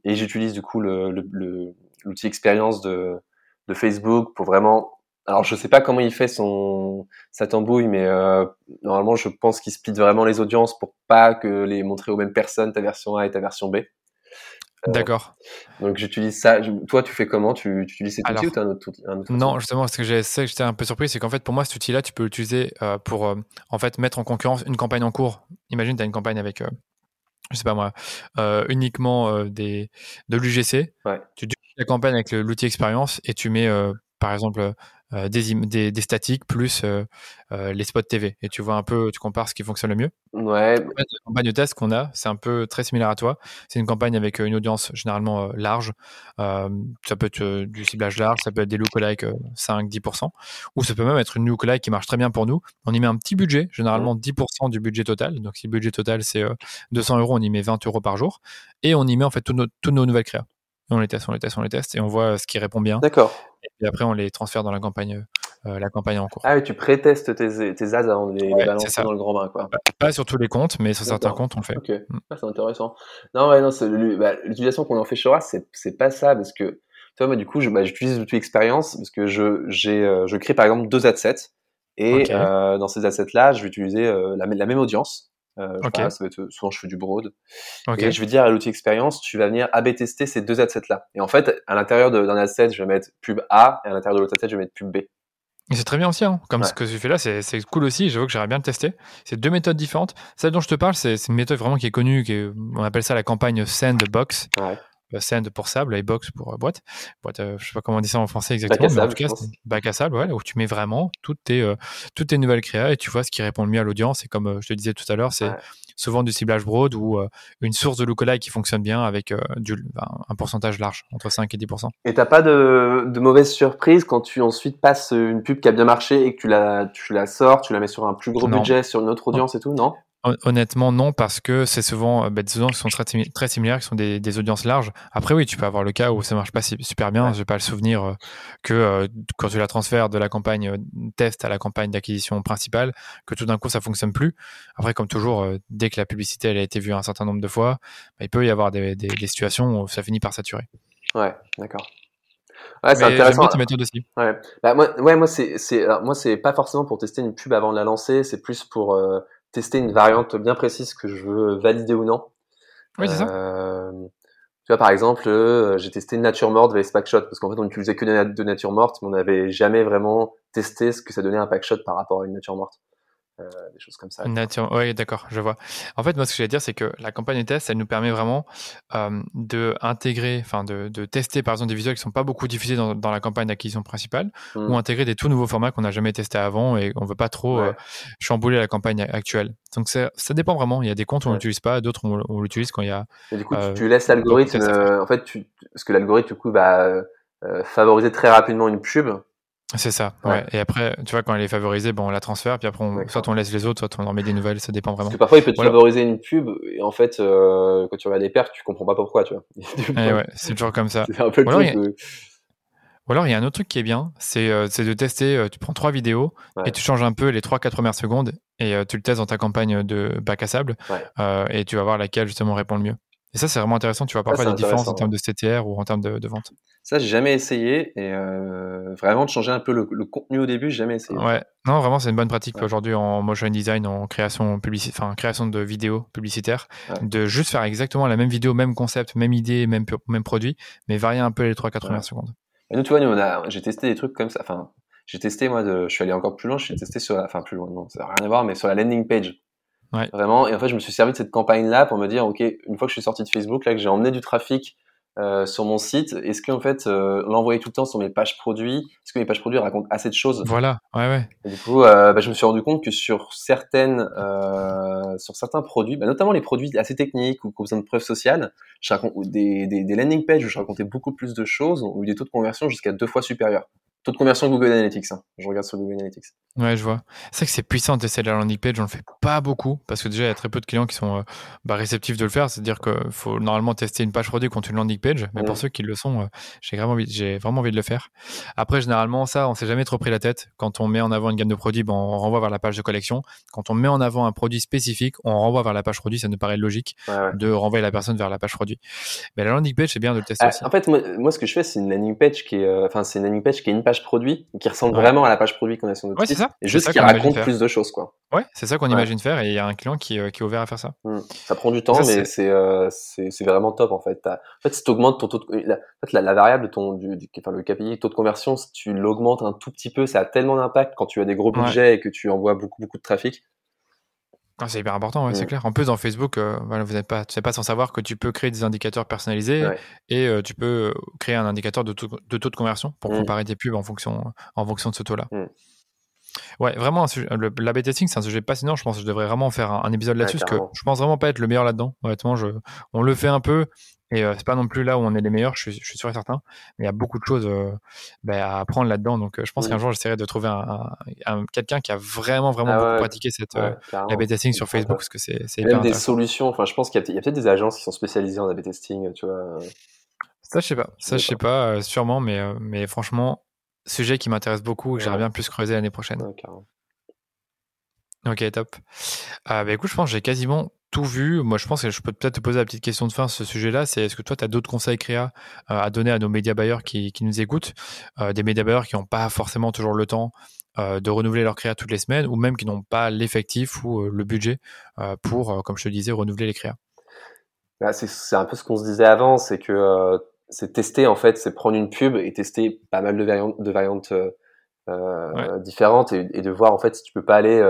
Speaker 2: et j'utilise du coup l'outil le, expérience de, de Facebook pour vraiment. Alors je sais pas comment il fait son sa tambouille, mais euh, normalement je pense qu'il split vraiment les audiences pour pas que les montrer aux mêmes personnes ta version A et ta version B.
Speaker 1: Euh, D'accord.
Speaker 2: Donc j'utilise ça. Toi, tu fais comment? Tu, tu, utilises cet outil ou tu as un autre, un autre
Speaker 1: Non, justement, ce que j'étais un peu surpris, c'est qu'en fait, pour moi, cet outil-là, tu peux l'utiliser euh, pour en fait mettre en concurrence une campagne en cours. Imagine, tu as une campagne avec, je sais pas moi, uniquement des de l'UGC.
Speaker 2: Ouais.
Speaker 1: Tu la campagne avec l'outil expérience et tu mets euh, par exemple euh, des, des, statiques plus euh, les spots TV et tu vois un peu, tu compares ce qui fonctionne le mieux.
Speaker 2: Ouais.
Speaker 1: La campagne de test qu'on a, c'est un peu très similaire à toi. C'est une campagne avec une audience généralement large. ça peut être du ciblage large, ça peut être des lookalikes 5-10%, ou ça peut même être une lookalike qui marche très bien pour nous. On y met un petit budget, généralement 10% du budget total. Donc si le budget total c'est 200 euros, on y met 20 euros par jour et on y met en fait toutes nos, toutes nos nouvelles créas on les teste, on les teste, on les teste, et on voit ce qui répond bien.
Speaker 2: D'accord.
Speaker 1: Et après, on les transfère dans la campagne, euh, la campagne en cours.
Speaker 2: Ah oui, tu pré-testes tes, tes ads avant de les, balancer dans le grand bain, quoi.
Speaker 1: Pas sur tous les comptes, mais sur certains comptes, on le fait.
Speaker 2: Ok, mm. ah, c'est intéressant. Non, ouais, non, bah, l'utilisation qu'on en fait chez Horace, c'est pas ça, parce que, tu vois, moi, du coup, bah, j'utilise l'outil expérience, parce que je, euh, je crée, par exemple, deux adsets, et euh, dans ces assets-là, je vais utiliser la, la même audience, euh, ça va être, souvent je fais du broad. Et je vais dire à l'outil expérience, tu vas venir AB tester ces deux assets là. Et en fait, à l'intérieur d'un asset, je vais mettre pub A, et à l'intérieur de l'autre asset, je vais mettre pub B.
Speaker 1: C'est très bien aussi, hein. comme ce que tu fais là, c'est cool aussi. J'avoue que j'aimerais bien le tester. C'est deux méthodes différentes. Celle dont je te parle, c'est une méthode vraiment qui est connue, qui on appelle ça la campagne Sandbox.
Speaker 2: Ouais.
Speaker 1: Send pour sable et box pour boîte. boîte je sais pas comment on dit ça en français exactement, mais en tout cas, bac à sable, ouais, où tu mets vraiment toutes tes, toutes tes nouvelles créas et tu vois ce qui répond le mieux à l'audience. Et comme je te disais tout à l'heure, c'est souvent du ciblage broad ou une source de lookalike qui fonctionne bien avec du, ben, un pourcentage large, entre 5 et 10%.
Speaker 2: Et t'as pas de, de mauvaise surprise quand tu ensuite passes une pub qui a bien marché et que tu la, tu la sors, tu la mets sur un plus gros budget, sur une autre audience et tout, non?
Speaker 1: Honnêtement, non, parce que c'est souvent bah, des audiences qui sont très, très similaires, qui sont des, des, audiences larges. Après, oui, tu peux avoir le cas où ça marche pas super bien. Je n'ai pas le souvenir euh, que euh, quand tu la transfères de la campagne euh, test à la campagne d'acquisition principale, que tout d'un coup ça fonctionne plus. Après, comme toujours, dès que la publicité elle a été vue un certain nombre de fois, bah, il peut y avoir des, des, des, situations où ça finit par saturer.
Speaker 2: Ouais, d'accord. Ouais, c'est intéressant.
Speaker 1: méthode aussi.
Speaker 2: Ouais, bah, moi, ouais, moi c'est, moi c'est pas forcément pour tester une pub avant de la lancer, c'est plus pour tester une variante bien précise que je veux valider ou non.
Speaker 1: Oui, c'est ça. Euh,
Speaker 2: tu vois, par exemple, euh, j'ai testé nature morte vs packshot parce qu'en fait, on n'utilisait que de nature morte, mais on n'avait jamais vraiment testé ce que ça donnait un packshot par rapport à une nature morte. Euh, des choses comme ça.
Speaker 1: Oui, d'accord, je vois. En fait, moi, ce que je vais dire, c'est que la campagne de test, elle nous permet vraiment euh, de intégrer, enfin, de, de, tester, par exemple, des visuels qui sont pas beaucoup diffusés dans, dans la campagne d'acquisition principale, mmh. ou intégrer des tout nouveaux formats qu'on n'a jamais testés avant et on veut pas trop euh, chambouler la campagne actuelle. Donc, ça dépend vraiment. Il y a des comptes où on l'utilise pas, d'autres on, on l'utilise quand il y a.
Speaker 2: Et du coup, tu, tu laisses l'algorithme, en fait, tu, parce que l'algorithme, du coup, va favoriser très rapidement une pub
Speaker 1: c'est ça, ouais. Et après, tu vois, quand elle est favorisée, bon, on la transfère, puis après, on, soit on laisse les autres, soit on en met des nouvelles, ça dépend vraiment.
Speaker 2: Parce que parfois, il peut te favoriser une pub, et en fait, euh, quand tu regardes les pertes, tu comprends pas pourquoi, tu vois. (laughs)
Speaker 1: Eh ouais, c'est toujours comme ça. (laughs)
Speaker 2: Un peu
Speaker 1: ou, alors, il y a... ou, alors, il y a un autre truc qui est bien, c'est euh, de tester, euh, tu prends trois vidéos, et tu changes un peu les 3-4 premières secondes, et euh, tu le testes dans ta campagne de bac à sable, et tu vas voir laquelle, justement, répond le mieux. Et ça, c'est vraiment intéressant. Tu vois parfois des différences en termes de CTR ou en termes de, de vente.
Speaker 2: Ça, j'ai jamais essayé. Et euh, vraiment, de changer un peu le, contenu au début, j'ai jamais essayé.
Speaker 1: Ouais, non, vraiment, c'est une bonne pratique aujourd'hui en motion design, en création, enfin, création de vidéos publicitaires, de juste faire exactement la même vidéo, même concept, même idée, même, même produit, mais varier un peu les 3-4 premières secondes.
Speaker 2: Et nous, tu vois, nous, on a, j'ai testé des trucs comme ça. Enfin, j'ai testé, moi, de, je suis allé encore plus loin, j'ai testé sur la, enfin, plus loin, non, ça n'a rien à voir, mais sur la landing page. Vraiment. Et en fait, je me suis servi de cette campagne-là pour me dire, OK, une fois que je suis sorti de Facebook, là, que j'ai emmené du trafic euh, sur mon site, est-ce qu'en fait, euh, l'envoyer tout le temps sur mes pages produits, est-ce que mes pages produits racontent assez de choses?
Speaker 1: Voilà, ouais, ouais.
Speaker 2: Et du coup, euh, bah, je me suis rendu compte que sur certaines, sur certains produits, bah, notamment les produits assez techniques ou qui ont besoin de preuves sociales, je raconte, ou des, des, des landing pages où je racontais beaucoup plus de choses, ont eu des taux de conversion jusqu'à deux fois supérieurs taux de conversion Google Analytics. Hein. Je regarde sur Google Analytics.
Speaker 1: Ouais, je vois. C'est vrai que c'est puissant de tester la landing page. On le fait pas beaucoup parce que déjà, il y a très peu de clients qui sont euh, bah, réceptifs de le faire. C'est-à-dire qu'il faut normalement tester une page produit contre une landing page. Mais pour mmh. ceux qui le sont, euh, j'ai vraiment, envie, j'ai vraiment envie de le faire. Après, généralement, ça, on s'est jamais trop pris la tête. Quand on met en avant une gamme de produits, ben, on renvoie vers la page de collection. Quand on met en avant un produit spécifique, on renvoie vers la page produit. Ça nous paraît logique de renvoyer la personne vers la page produit. Mais la landing page, c'est bien de le tester
Speaker 2: ah,
Speaker 1: aussi.
Speaker 2: En fait, moi, ce que je fais, c'est une landing page qui est, euh, c'est une landing page qui est une page produit qui ressemble vraiment à la page produit qu'on a sur notre
Speaker 1: ouais, site. Ça.
Speaker 2: Et juste qui raconte plus de choses, quoi.
Speaker 1: Ouais, c'est ça qu'on imagine faire et il y a un client qui, euh, qui, est ouvert à faire ça.
Speaker 2: Mmh. Ça prend du temps, mais c'est euh, vraiment top en fait. En fait, si tu augmentes ton taux de, la, en fait, la, variable de ton, du, enfin, le KPI, taux de conversion, si tu l'augmentes un tout petit peu, ça a tellement d'impact quand tu as des gros budgets et que tu envoies beaucoup, beaucoup de trafic.
Speaker 1: Ah, c'est hyper important, ouais, c'est clair. En plus, dans Facebook, euh, voilà, vous n'êtes pas, tu pas sans savoir que tu peux créer des indicateurs personnalisés et euh, tu peux euh, créer un indicateur de taux de, taux de conversion pour mmh. comparer tes pubs en fonction, en fonction de ce taux-là. Mmh. Ouais, vraiment, l'A-B testing, c'est un sujet passionnant. Je pense que je devrais vraiment faire un, épisode là-dessus parce que je pense vraiment pas être le meilleur là-dedans. Honnêtement, je, on le fait un peu, et euh, c'est pas non plus là où on est les meilleurs, je suis, je suis sûr et certain. Mais il y a beaucoup de choses euh, bah, à apprendre là-dedans. Donc euh, je pense qu'un jour, j'essaierai de trouver un, un, quelqu'un qui a vraiment, vraiment ah beaucoup pratiqué cette ouais, AB testing sur Facebook parce que c'est c'est
Speaker 2: Même des solutions. Enfin, je pense qu'il y a, peut-être des agences qui sont spécialisées en AB testing, tu vois.
Speaker 1: Ça, je sais pas. Ça, je sais pas, sûrement, mais, mais franchement, sujet qui m'intéresse beaucoup et que j'aimerais bien plus creuser l'année prochaine. Ok, top. bah, écoute, je pense que j'ai quasiment tout vu. Moi, je pense que je peux peut-être te poser la petite question de fin sur ce sujet-là. C'est est-ce que toi, tu as d'autres conseils créa euh, à donner à nos médias bailleurs qui, qui nous écoutent, euh, des médias bailleurs qui n'ont pas forcément toujours le temps euh, de renouveler leur créa toutes les semaines, ou même qui n'ont pas l'effectif ou le budget pour, comme je te disais, renouveler les créas?
Speaker 2: Bah, C'est un peu ce qu'on se disait avant, c'est que c'est tester en fait, c'est prendre une pub et tester pas mal de variantes, de variantes différentes et, et, de voir en fait si tu peux pas aller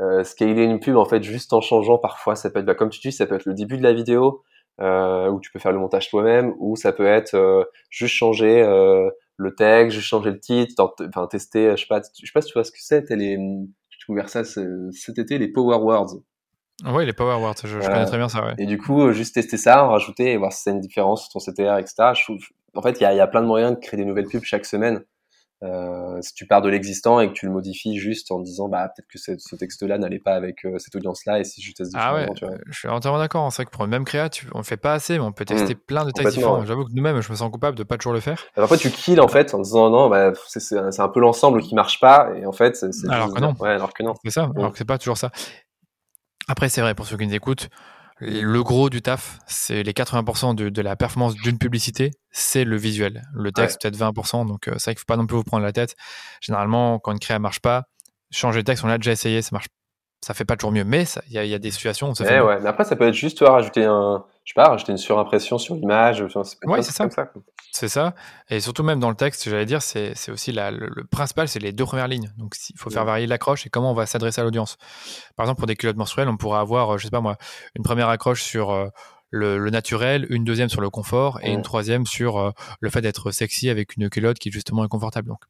Speaker 2: euh, scaler une pub en fait juste en changeant parfois ça peut être bah, comme tu dis ça peut être le début de la vidéo euh, où tu peux faire le montage toi-même, ou ça peut être euh, juste changer euh, le texte, juste changer le titre, enfin tester, je sais pas, je sais pas si tu vois ce que c'est, les, j'ai découvert ça cet été, les Power Words.
Speaker 1: Oui, les Power Words, je, connais très bien ça. Ouais.
Speaker 2: Et du coup, juste tester ça, en rajouter et voir si c'est une différence sur ton CTR, etc. Je trouve, en fait, il y a, y a plein de moyens de créer des nouvelles pubs chaque semaine. Euh, si tu pars de l'existant et que tu le modifies juste en disant bah peut-être que ce texte-là n'allait pas avec euh, cette audience-là et si je teste
Speaker 1: ah ouais, je suis entièrement d'accord. C'est vrai que pour une même créa, tu, on le fait pas assez, mais on peut tester mmh. plein de textes différents. J'avoue que nous-mêmes, je me sens coupable de pas toujours le faire.
Speaker 2: parfois, tu kills en fait en disant non, bah, c'est un peu l'ensemble qui marche pas et en fait, c'est
Speaker 1: alors, que non.
Speaker 2: Ouais, alors que non.
Speaker 1: C'est ça. Alors mmh. que c'est pas toujours ça. Après, c'est vrai pour ceux qui nous écoutent le gros du taf, c'est les 80% de, la performance d'une publicité, c'est le visuel. Le texte, peut-être 20%, donc euh, c'est vrai qu'il ne faut pas non plus vous prendre la tête. Généralement, quand une créa marche pas, changer le texte, on l'a déjà essayé, ça marche ça fait pas toujours mieux, mais il y, a des situations où ça fait.
Speaker 2: Eh ouais, mais après, ça peut être juste rajouter un, je sais pas, rajouter une surimpression sur l'image.
Speaker 1: Oui, c'est ça. C'est ça. Et surtout même dans le texte, j'allais dire, c'est aussi la, le, principal, c'est les deux premières lignes. Donc il faut faire varier l'accroche et comment on va s'adresser à l'audience. Par exemple, pour des culottes menstruelles, on pourrait avoir, je sais pas moi, une première accroche sur euh, le, naturel, une deuxième sur le confort et une troisième sur euh, le fait d'être sexy avec une culotte qui justement est confortable. Donc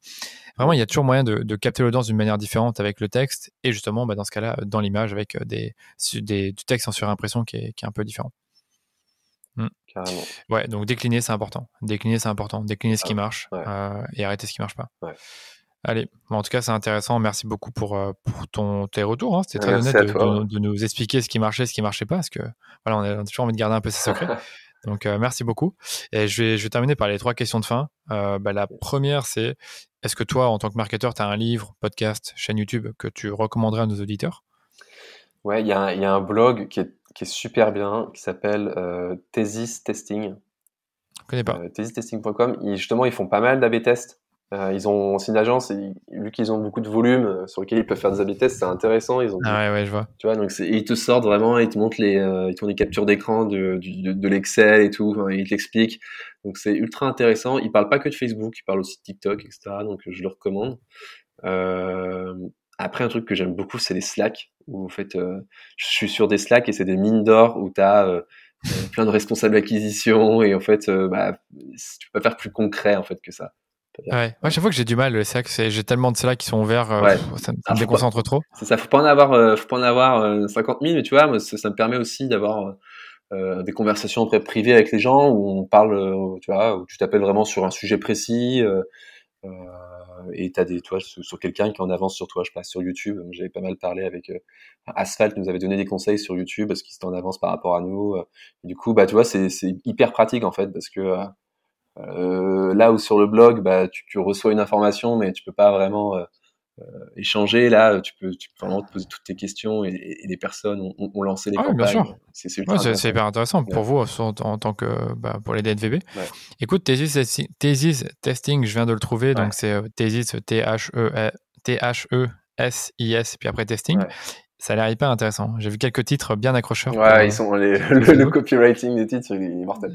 Speaker 1: vraiment, il y a toujours moyen de, capter l'audience d'une manière différente avec le texte et justement, bah, dans ce cas-là, dans l'image avec euh, des, des, du texte en surimpression qui est, qui est un peu différent. Hmm. Ouais, donc décliner, c'est important. Décliner, c'est important. Décliner ce qui marche euh, et arrêter ce qui marche pas. Allez, en tout cas, c'est intéressant. Merci beaucoup pour, euh, pour ton, tes retours. Hein. C'était très honnête de, nous expliquer ce qui marchait, ce qui marchait pas, parce que voilà, on a toujours envie de garder un peu ses secrets. (laughs) Donc, euh, merci beaucoup. Et je vais, je vais terminer par les trois questions de fin. Euh, bah, la première, c'est est-ce que toi, en tant que marketeur, tu as un livre, podcast, chaîne YouTube que tu recommanderais à nos auditeurs?
Speaker 2: Ouais, il y, y, a un blog qui est, qui est super bien, qui s'appelle Thesis Testing.
Speaker 1: Je connais pas.
Speaker 2: thesistesting.com. Justement, ils font pas mal d'AB tests. Euh, ils ont aussi une agence et vu qu'ils ont beaucoup de volume euh, sur lequel ils peuvent faire des a tests, c'est intéressant. Ils ont
Speaker 1: ah ouais, ouais, je vois.
Speaker 2: Tu vois, donc ils te sortent vraiment, ils te montrent les, euh, ils te des captures d'écran de, de, de l'Excel et tout, ils te l'expliquent. Donc c'est ultra intéressant. Ils parlent pas que de Facebook, ils parlent aussi de TikTok, etc. Donc je le recommande. Euh, après, un truc que j'aime beaucoup, c'est les Slack. Où en fait, euh, je suis sur des Slack et c'est des mines d'or où tu as plein de responsables d'acquisition et en fait, bah, tu peux pas faire plus concret en fait que ça.
Speaker 1: Ouais, moi chaque fois que j'ai du mal, c'est que j'ai tellement de ceux-là qui sont ouverts, euh, ça, me ah, déconcentre trop.
Speaker 2: C'est ça, faut pas en avoir, euh, faut pas en avoir 50 euh, 000, mais tu vois, ça, me permet aussi d'avoir des conversations privées avec les gens où on parle, tu vois, où tu t'appelles vraiment sur un sujet précis. et t'as des, toi, sur, quelqu'un qui en avance sur toi, je passe sur YouTube. J'avais pas mal parlé avec Asphalt, nous avait donné des conseils sur YouTube parce qu'il était en avance par rapport à nous. Et du coup, bah, tu vois, c'est hyper pratique en fait parce que euh, là où sur le blog, bah, tu, tu, reçois une information, mais tu peux pas vraiment euh, euh échanger. Là, tu peux, tu peux vraiment te poser toutes tes questions et, et les personnes ont, ont, lancé les ah, campagnes.
Speaker 1: C'est ouais, hyper intéressant pour vous en, en, tant que bah, pour les DNVB. Ouais. Écoute, Thesis, Thesis Testing, je viens de le trouver, donc c'est Thesis T-H-E T-H-E S-I-S, puis après testing. Ça a l'air hyper intéressant. J'ai vu quelques titres bien accrocheurs.
Speaker 2: Ouais, ils sont les, (laughs) le, copywriting des titres, il est mortel.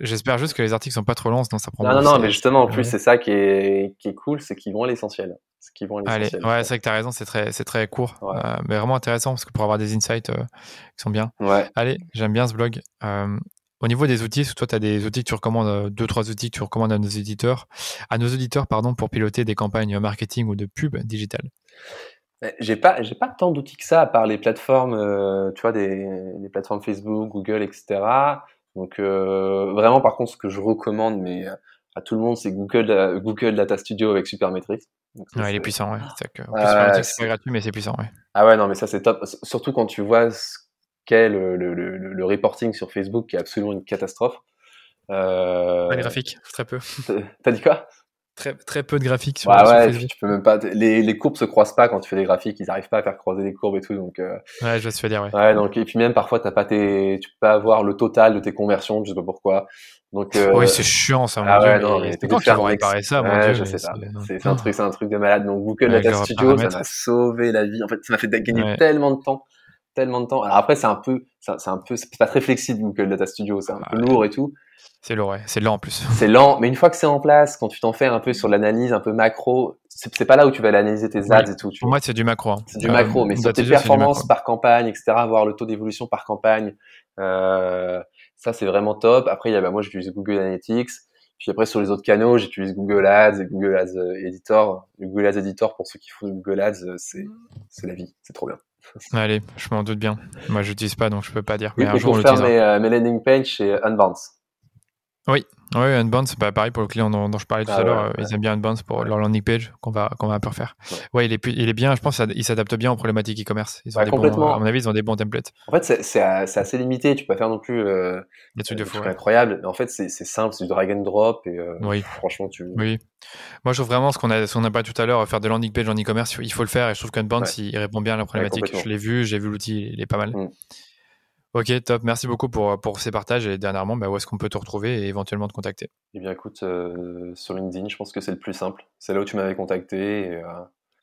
Speaker 1: J'espère juste que les articles sont pas trop longs, sinon ça prend.
Speaker 2: Non, non, non, mais justement, en plus, c'est ça qui est, qui est cool, c'est qu'ils vont à l'essentiel.
Speaker 1: Qui vont à Allez, ouais, c'est vrai que tu as raison, c'est très, c'est très court, euh, mais vraiment intéressant parce que pour avoir des insights euh, qui sont bien.
Speaker 2: Ouais.
Speaker 1: Allez, j'aime bien ce blog. Euh, au niveau des outils, toi, tu as des outils que tu recommandes, deux, trois outils que tu recommandes à nos éditeurs, à nos auditeurs, pardon, pour piloter des campagnes marketing ou de pub digitales.
Speaker 2: J'ai pas, j'ai pas tant d'outils que ça à part les plateformes, euh, tu vois, des, des, plateformes Facebook, Google, etc. Donc euh, vraiment, par contre, ce que je recommande, mais à tout le monde, c'est Google, Google Data Studio avec Supermetrics.
Speaker 1: ouais, il est puissant, ouais. C'est que, euh, c'est pas gratuit, mais c'est puissant, ouais.
Speaker 2: Ah ouais, non, mais ça c'est top. Surtout quand tu vois ce qu'est le, le, le, le, reporting sur Facebook, qui est absolument une catastrophe.
Speaker 1: Euh... Pas graphique, très peu.
Speaker 2: T'as dit quoi?
Speaker 1: Très, très peu de graphiques sur,
Speaker 2: ouais, ouais, Tu peux même pas, les, les courbes se croisent pas quand tu fais des graphiques, ils arrivent pas à faire croiser les courbes et tout, donc. Euh...
Speaker 1: Ouais, je vais se faire dire, ouais.
Speaker 2: Ouais, donc, et puis même parfois, t'as pas tes, tu peux pas avoir le total de tes conversions, je sais pas pourquoi. Donc, euh...
Speaker 1: Oui, c'est chiant, ça,
Speaker 2: ah, ouais, non, mais
Speaker 1: c'est quand qu'ils vont réparer ça, mon
Speaker 2: ouais, Dieu. Je sais pas. C'est un truc, c'est un truc de malade. Donc, Google Data Studio, ça m'a sauvé la vie. En fait, ça m'a fait gagner tellement de temps tellement de temps. Alors après, c'est un peu, c'est un peu, c'est pas très flexible Google Data Studio, c'est un peu lourd et tout.
Speaker 1: C'est lourd, ouais. c'est lent en plus.
Speaker 2: C'est lent, mais une fois que c'est en place, quand tu t'en fais un peu sur l'analyse un peu macro, c'est pas là où tu vas analyser tes ads et tout.
Speaker 1: Pour moi, c'est du macro. Hein.
Speaker 2: C'est du macro, mais sur tes performances par campagne, etc., voir le taux d'évolution par campagne, euh, Ça, c'est vraiment top. Après, il y a, bah, moi, j'utilise Google Analytics. Puis après, sur les autres canaux, j'utilise Google Ads et Google Ads euh, Editor. Google Ads Editor, pour ceux qui font Google Ads, euh, c'est, c'est la vie. C'est trop bien. (laughs)
Speaker 1: Allez, je m'en doute bien. Moi, je n'utilise pas, donc je peux pas dire.
Speaker 2: Mais un jour, pour faire mes, euh, mes, landing pages chez Unbounce.
Speaker 1: Oui, oui, Unbounce, c'est pas pareil pour le client dont, je parlais tout ah à l'heure. ils aiment bien Unbounce pour leur landing page qu'on va, qu'on va un peu refaire. Ouais, il, est, il est bien, je pense qu'il s'adapte bien aux problématiques e-commerce. Ils ont des bons, à mon avis, ils ont des bons templates.
Speaker 2: En fait, c'est assez limité. Tu peux pas faire non plus euh,
Speaker 1: des trucs de fou.
Speaker 2: incroyables. Mais en fait, c'est simple, c'est du drag and drop. Et euh,
Speaker 1: oui.
Speaker 2: franchement, tu.
Speaker 1: Oui. Moi, je trouve vraiment ce qu'on a, a parlé tout à l'heure, faire des landing pages en e-commerce, il faut le faire. Et je trouve qu'Unbounce, il répond bien à la problématique. je l'ai vu, j'ai vu l'outil, il est pas mal. Mm. Ok, top. Merci beaucoup pour, pour ces partages. Et dernièrement, bah, où est-ce qu'on peut te retrouver et éventuellement te contacter?
Speaker 2: Eh bien, écoute, euh, sur LinkedIn, je pense que c'est le plus simple. C'est là où tu m'avais contacté. Et, euh,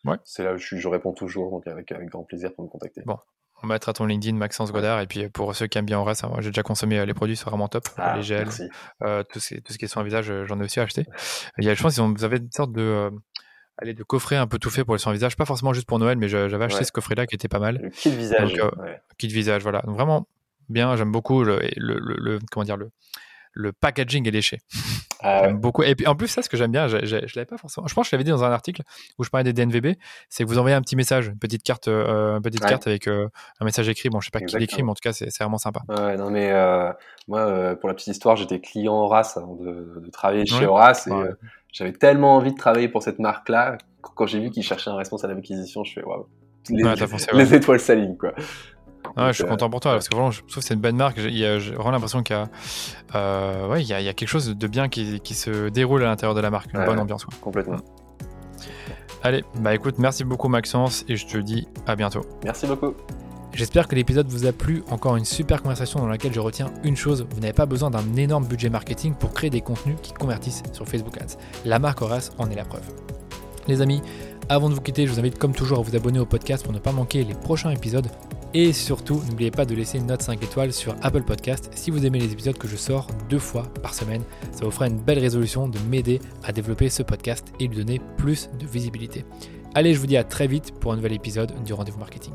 Speaker 1: ouais.
Speaker 2: C'est là où je, je, réponds toujours, donc avec, avec grand plaisir pour me contacter.
Speaker 1: Bon, on mettra ton LinkedIn Maxence Godard. Et puis pour ceux qui aiment bien Horace, hein, j'ai déjà consommé euh, les produits, c'est vraiment top.
Speaker 2: Ah,
Speaker 1: les gels,
Speaker 2: euh,
Speaker 1: tout, ce, tout ce qui est soin visage, j'en ai aussi acheté. Il y a, je pense vous avez une sorte de allez, de coffret un peu tout fait pour les soins visage, pas forcément juste pour Noël, mais j'avais acheté ce coffret-là qui était pas mal.
Speaker 2: Le kit visage.
Speaker 1: Donc,
Speaker 2: ouais.
Speaker 1: Kit visage, voilà. Donc vraiment bien, j'aime beaucoup le, le, le, comment dire le le packaging est léché.
Speaker 2: Ah
Speaker 1: j'aime beaucoup. Et puis en plus, ça, ce que j'aime bien, je, je l'avais pas forcément. Je pense que je l'avais dit dans un article où je parlais des DNVB, c'est que vous envoyez un petit message, une petite carte, euh, une petite
Speaker 2: Ouais.
Speaker 1: carte avec euh, un message écrit. Bon, je sais pas qui l'écrit, mais en tout cas, c'est vraiment sympa.
Speaker 2: Ouais, non mais euh, moi, pour la petite histoire, j'étais client Horace avant de, de travailler chez. Horace et j'avais tellement envie de travailler pour cette marque-là. Quand j'ai vu qu'ils cherchaient un responsable d'acquisition, je fais waouh. Les, les étoiles s'alignent quoi.
Speaker 1: Ouais, je suis
Speaker 2: Donc,
Speaker 1: content pour toi parce que vraiment, je trouve que c'est une bonne marque. J'ai vraiment l'impression qu'il y a, euh, ouais, il y a, il y a quelque chose de bien qui, qui se déroule à l'intérieur de la marque, une
Speaker 2: Ouais,
Speaker 1: bonne ambiance. quoi.
Speaker 2: Complètement.
Speaker 1: Allez, bah écoute, merci beaucoup Maxence et je te dis à bientôt.
Speaker 2: Merci beaucoup.
Speaker 1: J'espère que l'épisode vous a plu. Encore une super conversation dans laquelle je retiens une chose vous n'avez pas besoin d'un énorme budget marketing pour créer des contenus qui convertissent sur Facebook Ads. La marque Horace en est la preuve. Les amis, avant de vous quitter, je vous invite comme toujours à vous abonner au podcast pour ne pas manquer les prochains épisodes. Et surtout, n'oubliez pas de laisser une note 5 étoiles sur Apple Podcast si vous aimez les épisodes que je sors deux fois par semaine. Ça vous fera une belle résolution de m'aider à développer ce podcast et lui donner plus de visibilité. Allez, je vous dis à très vite pour un nouvel épisode du Rendez-vous Marketing.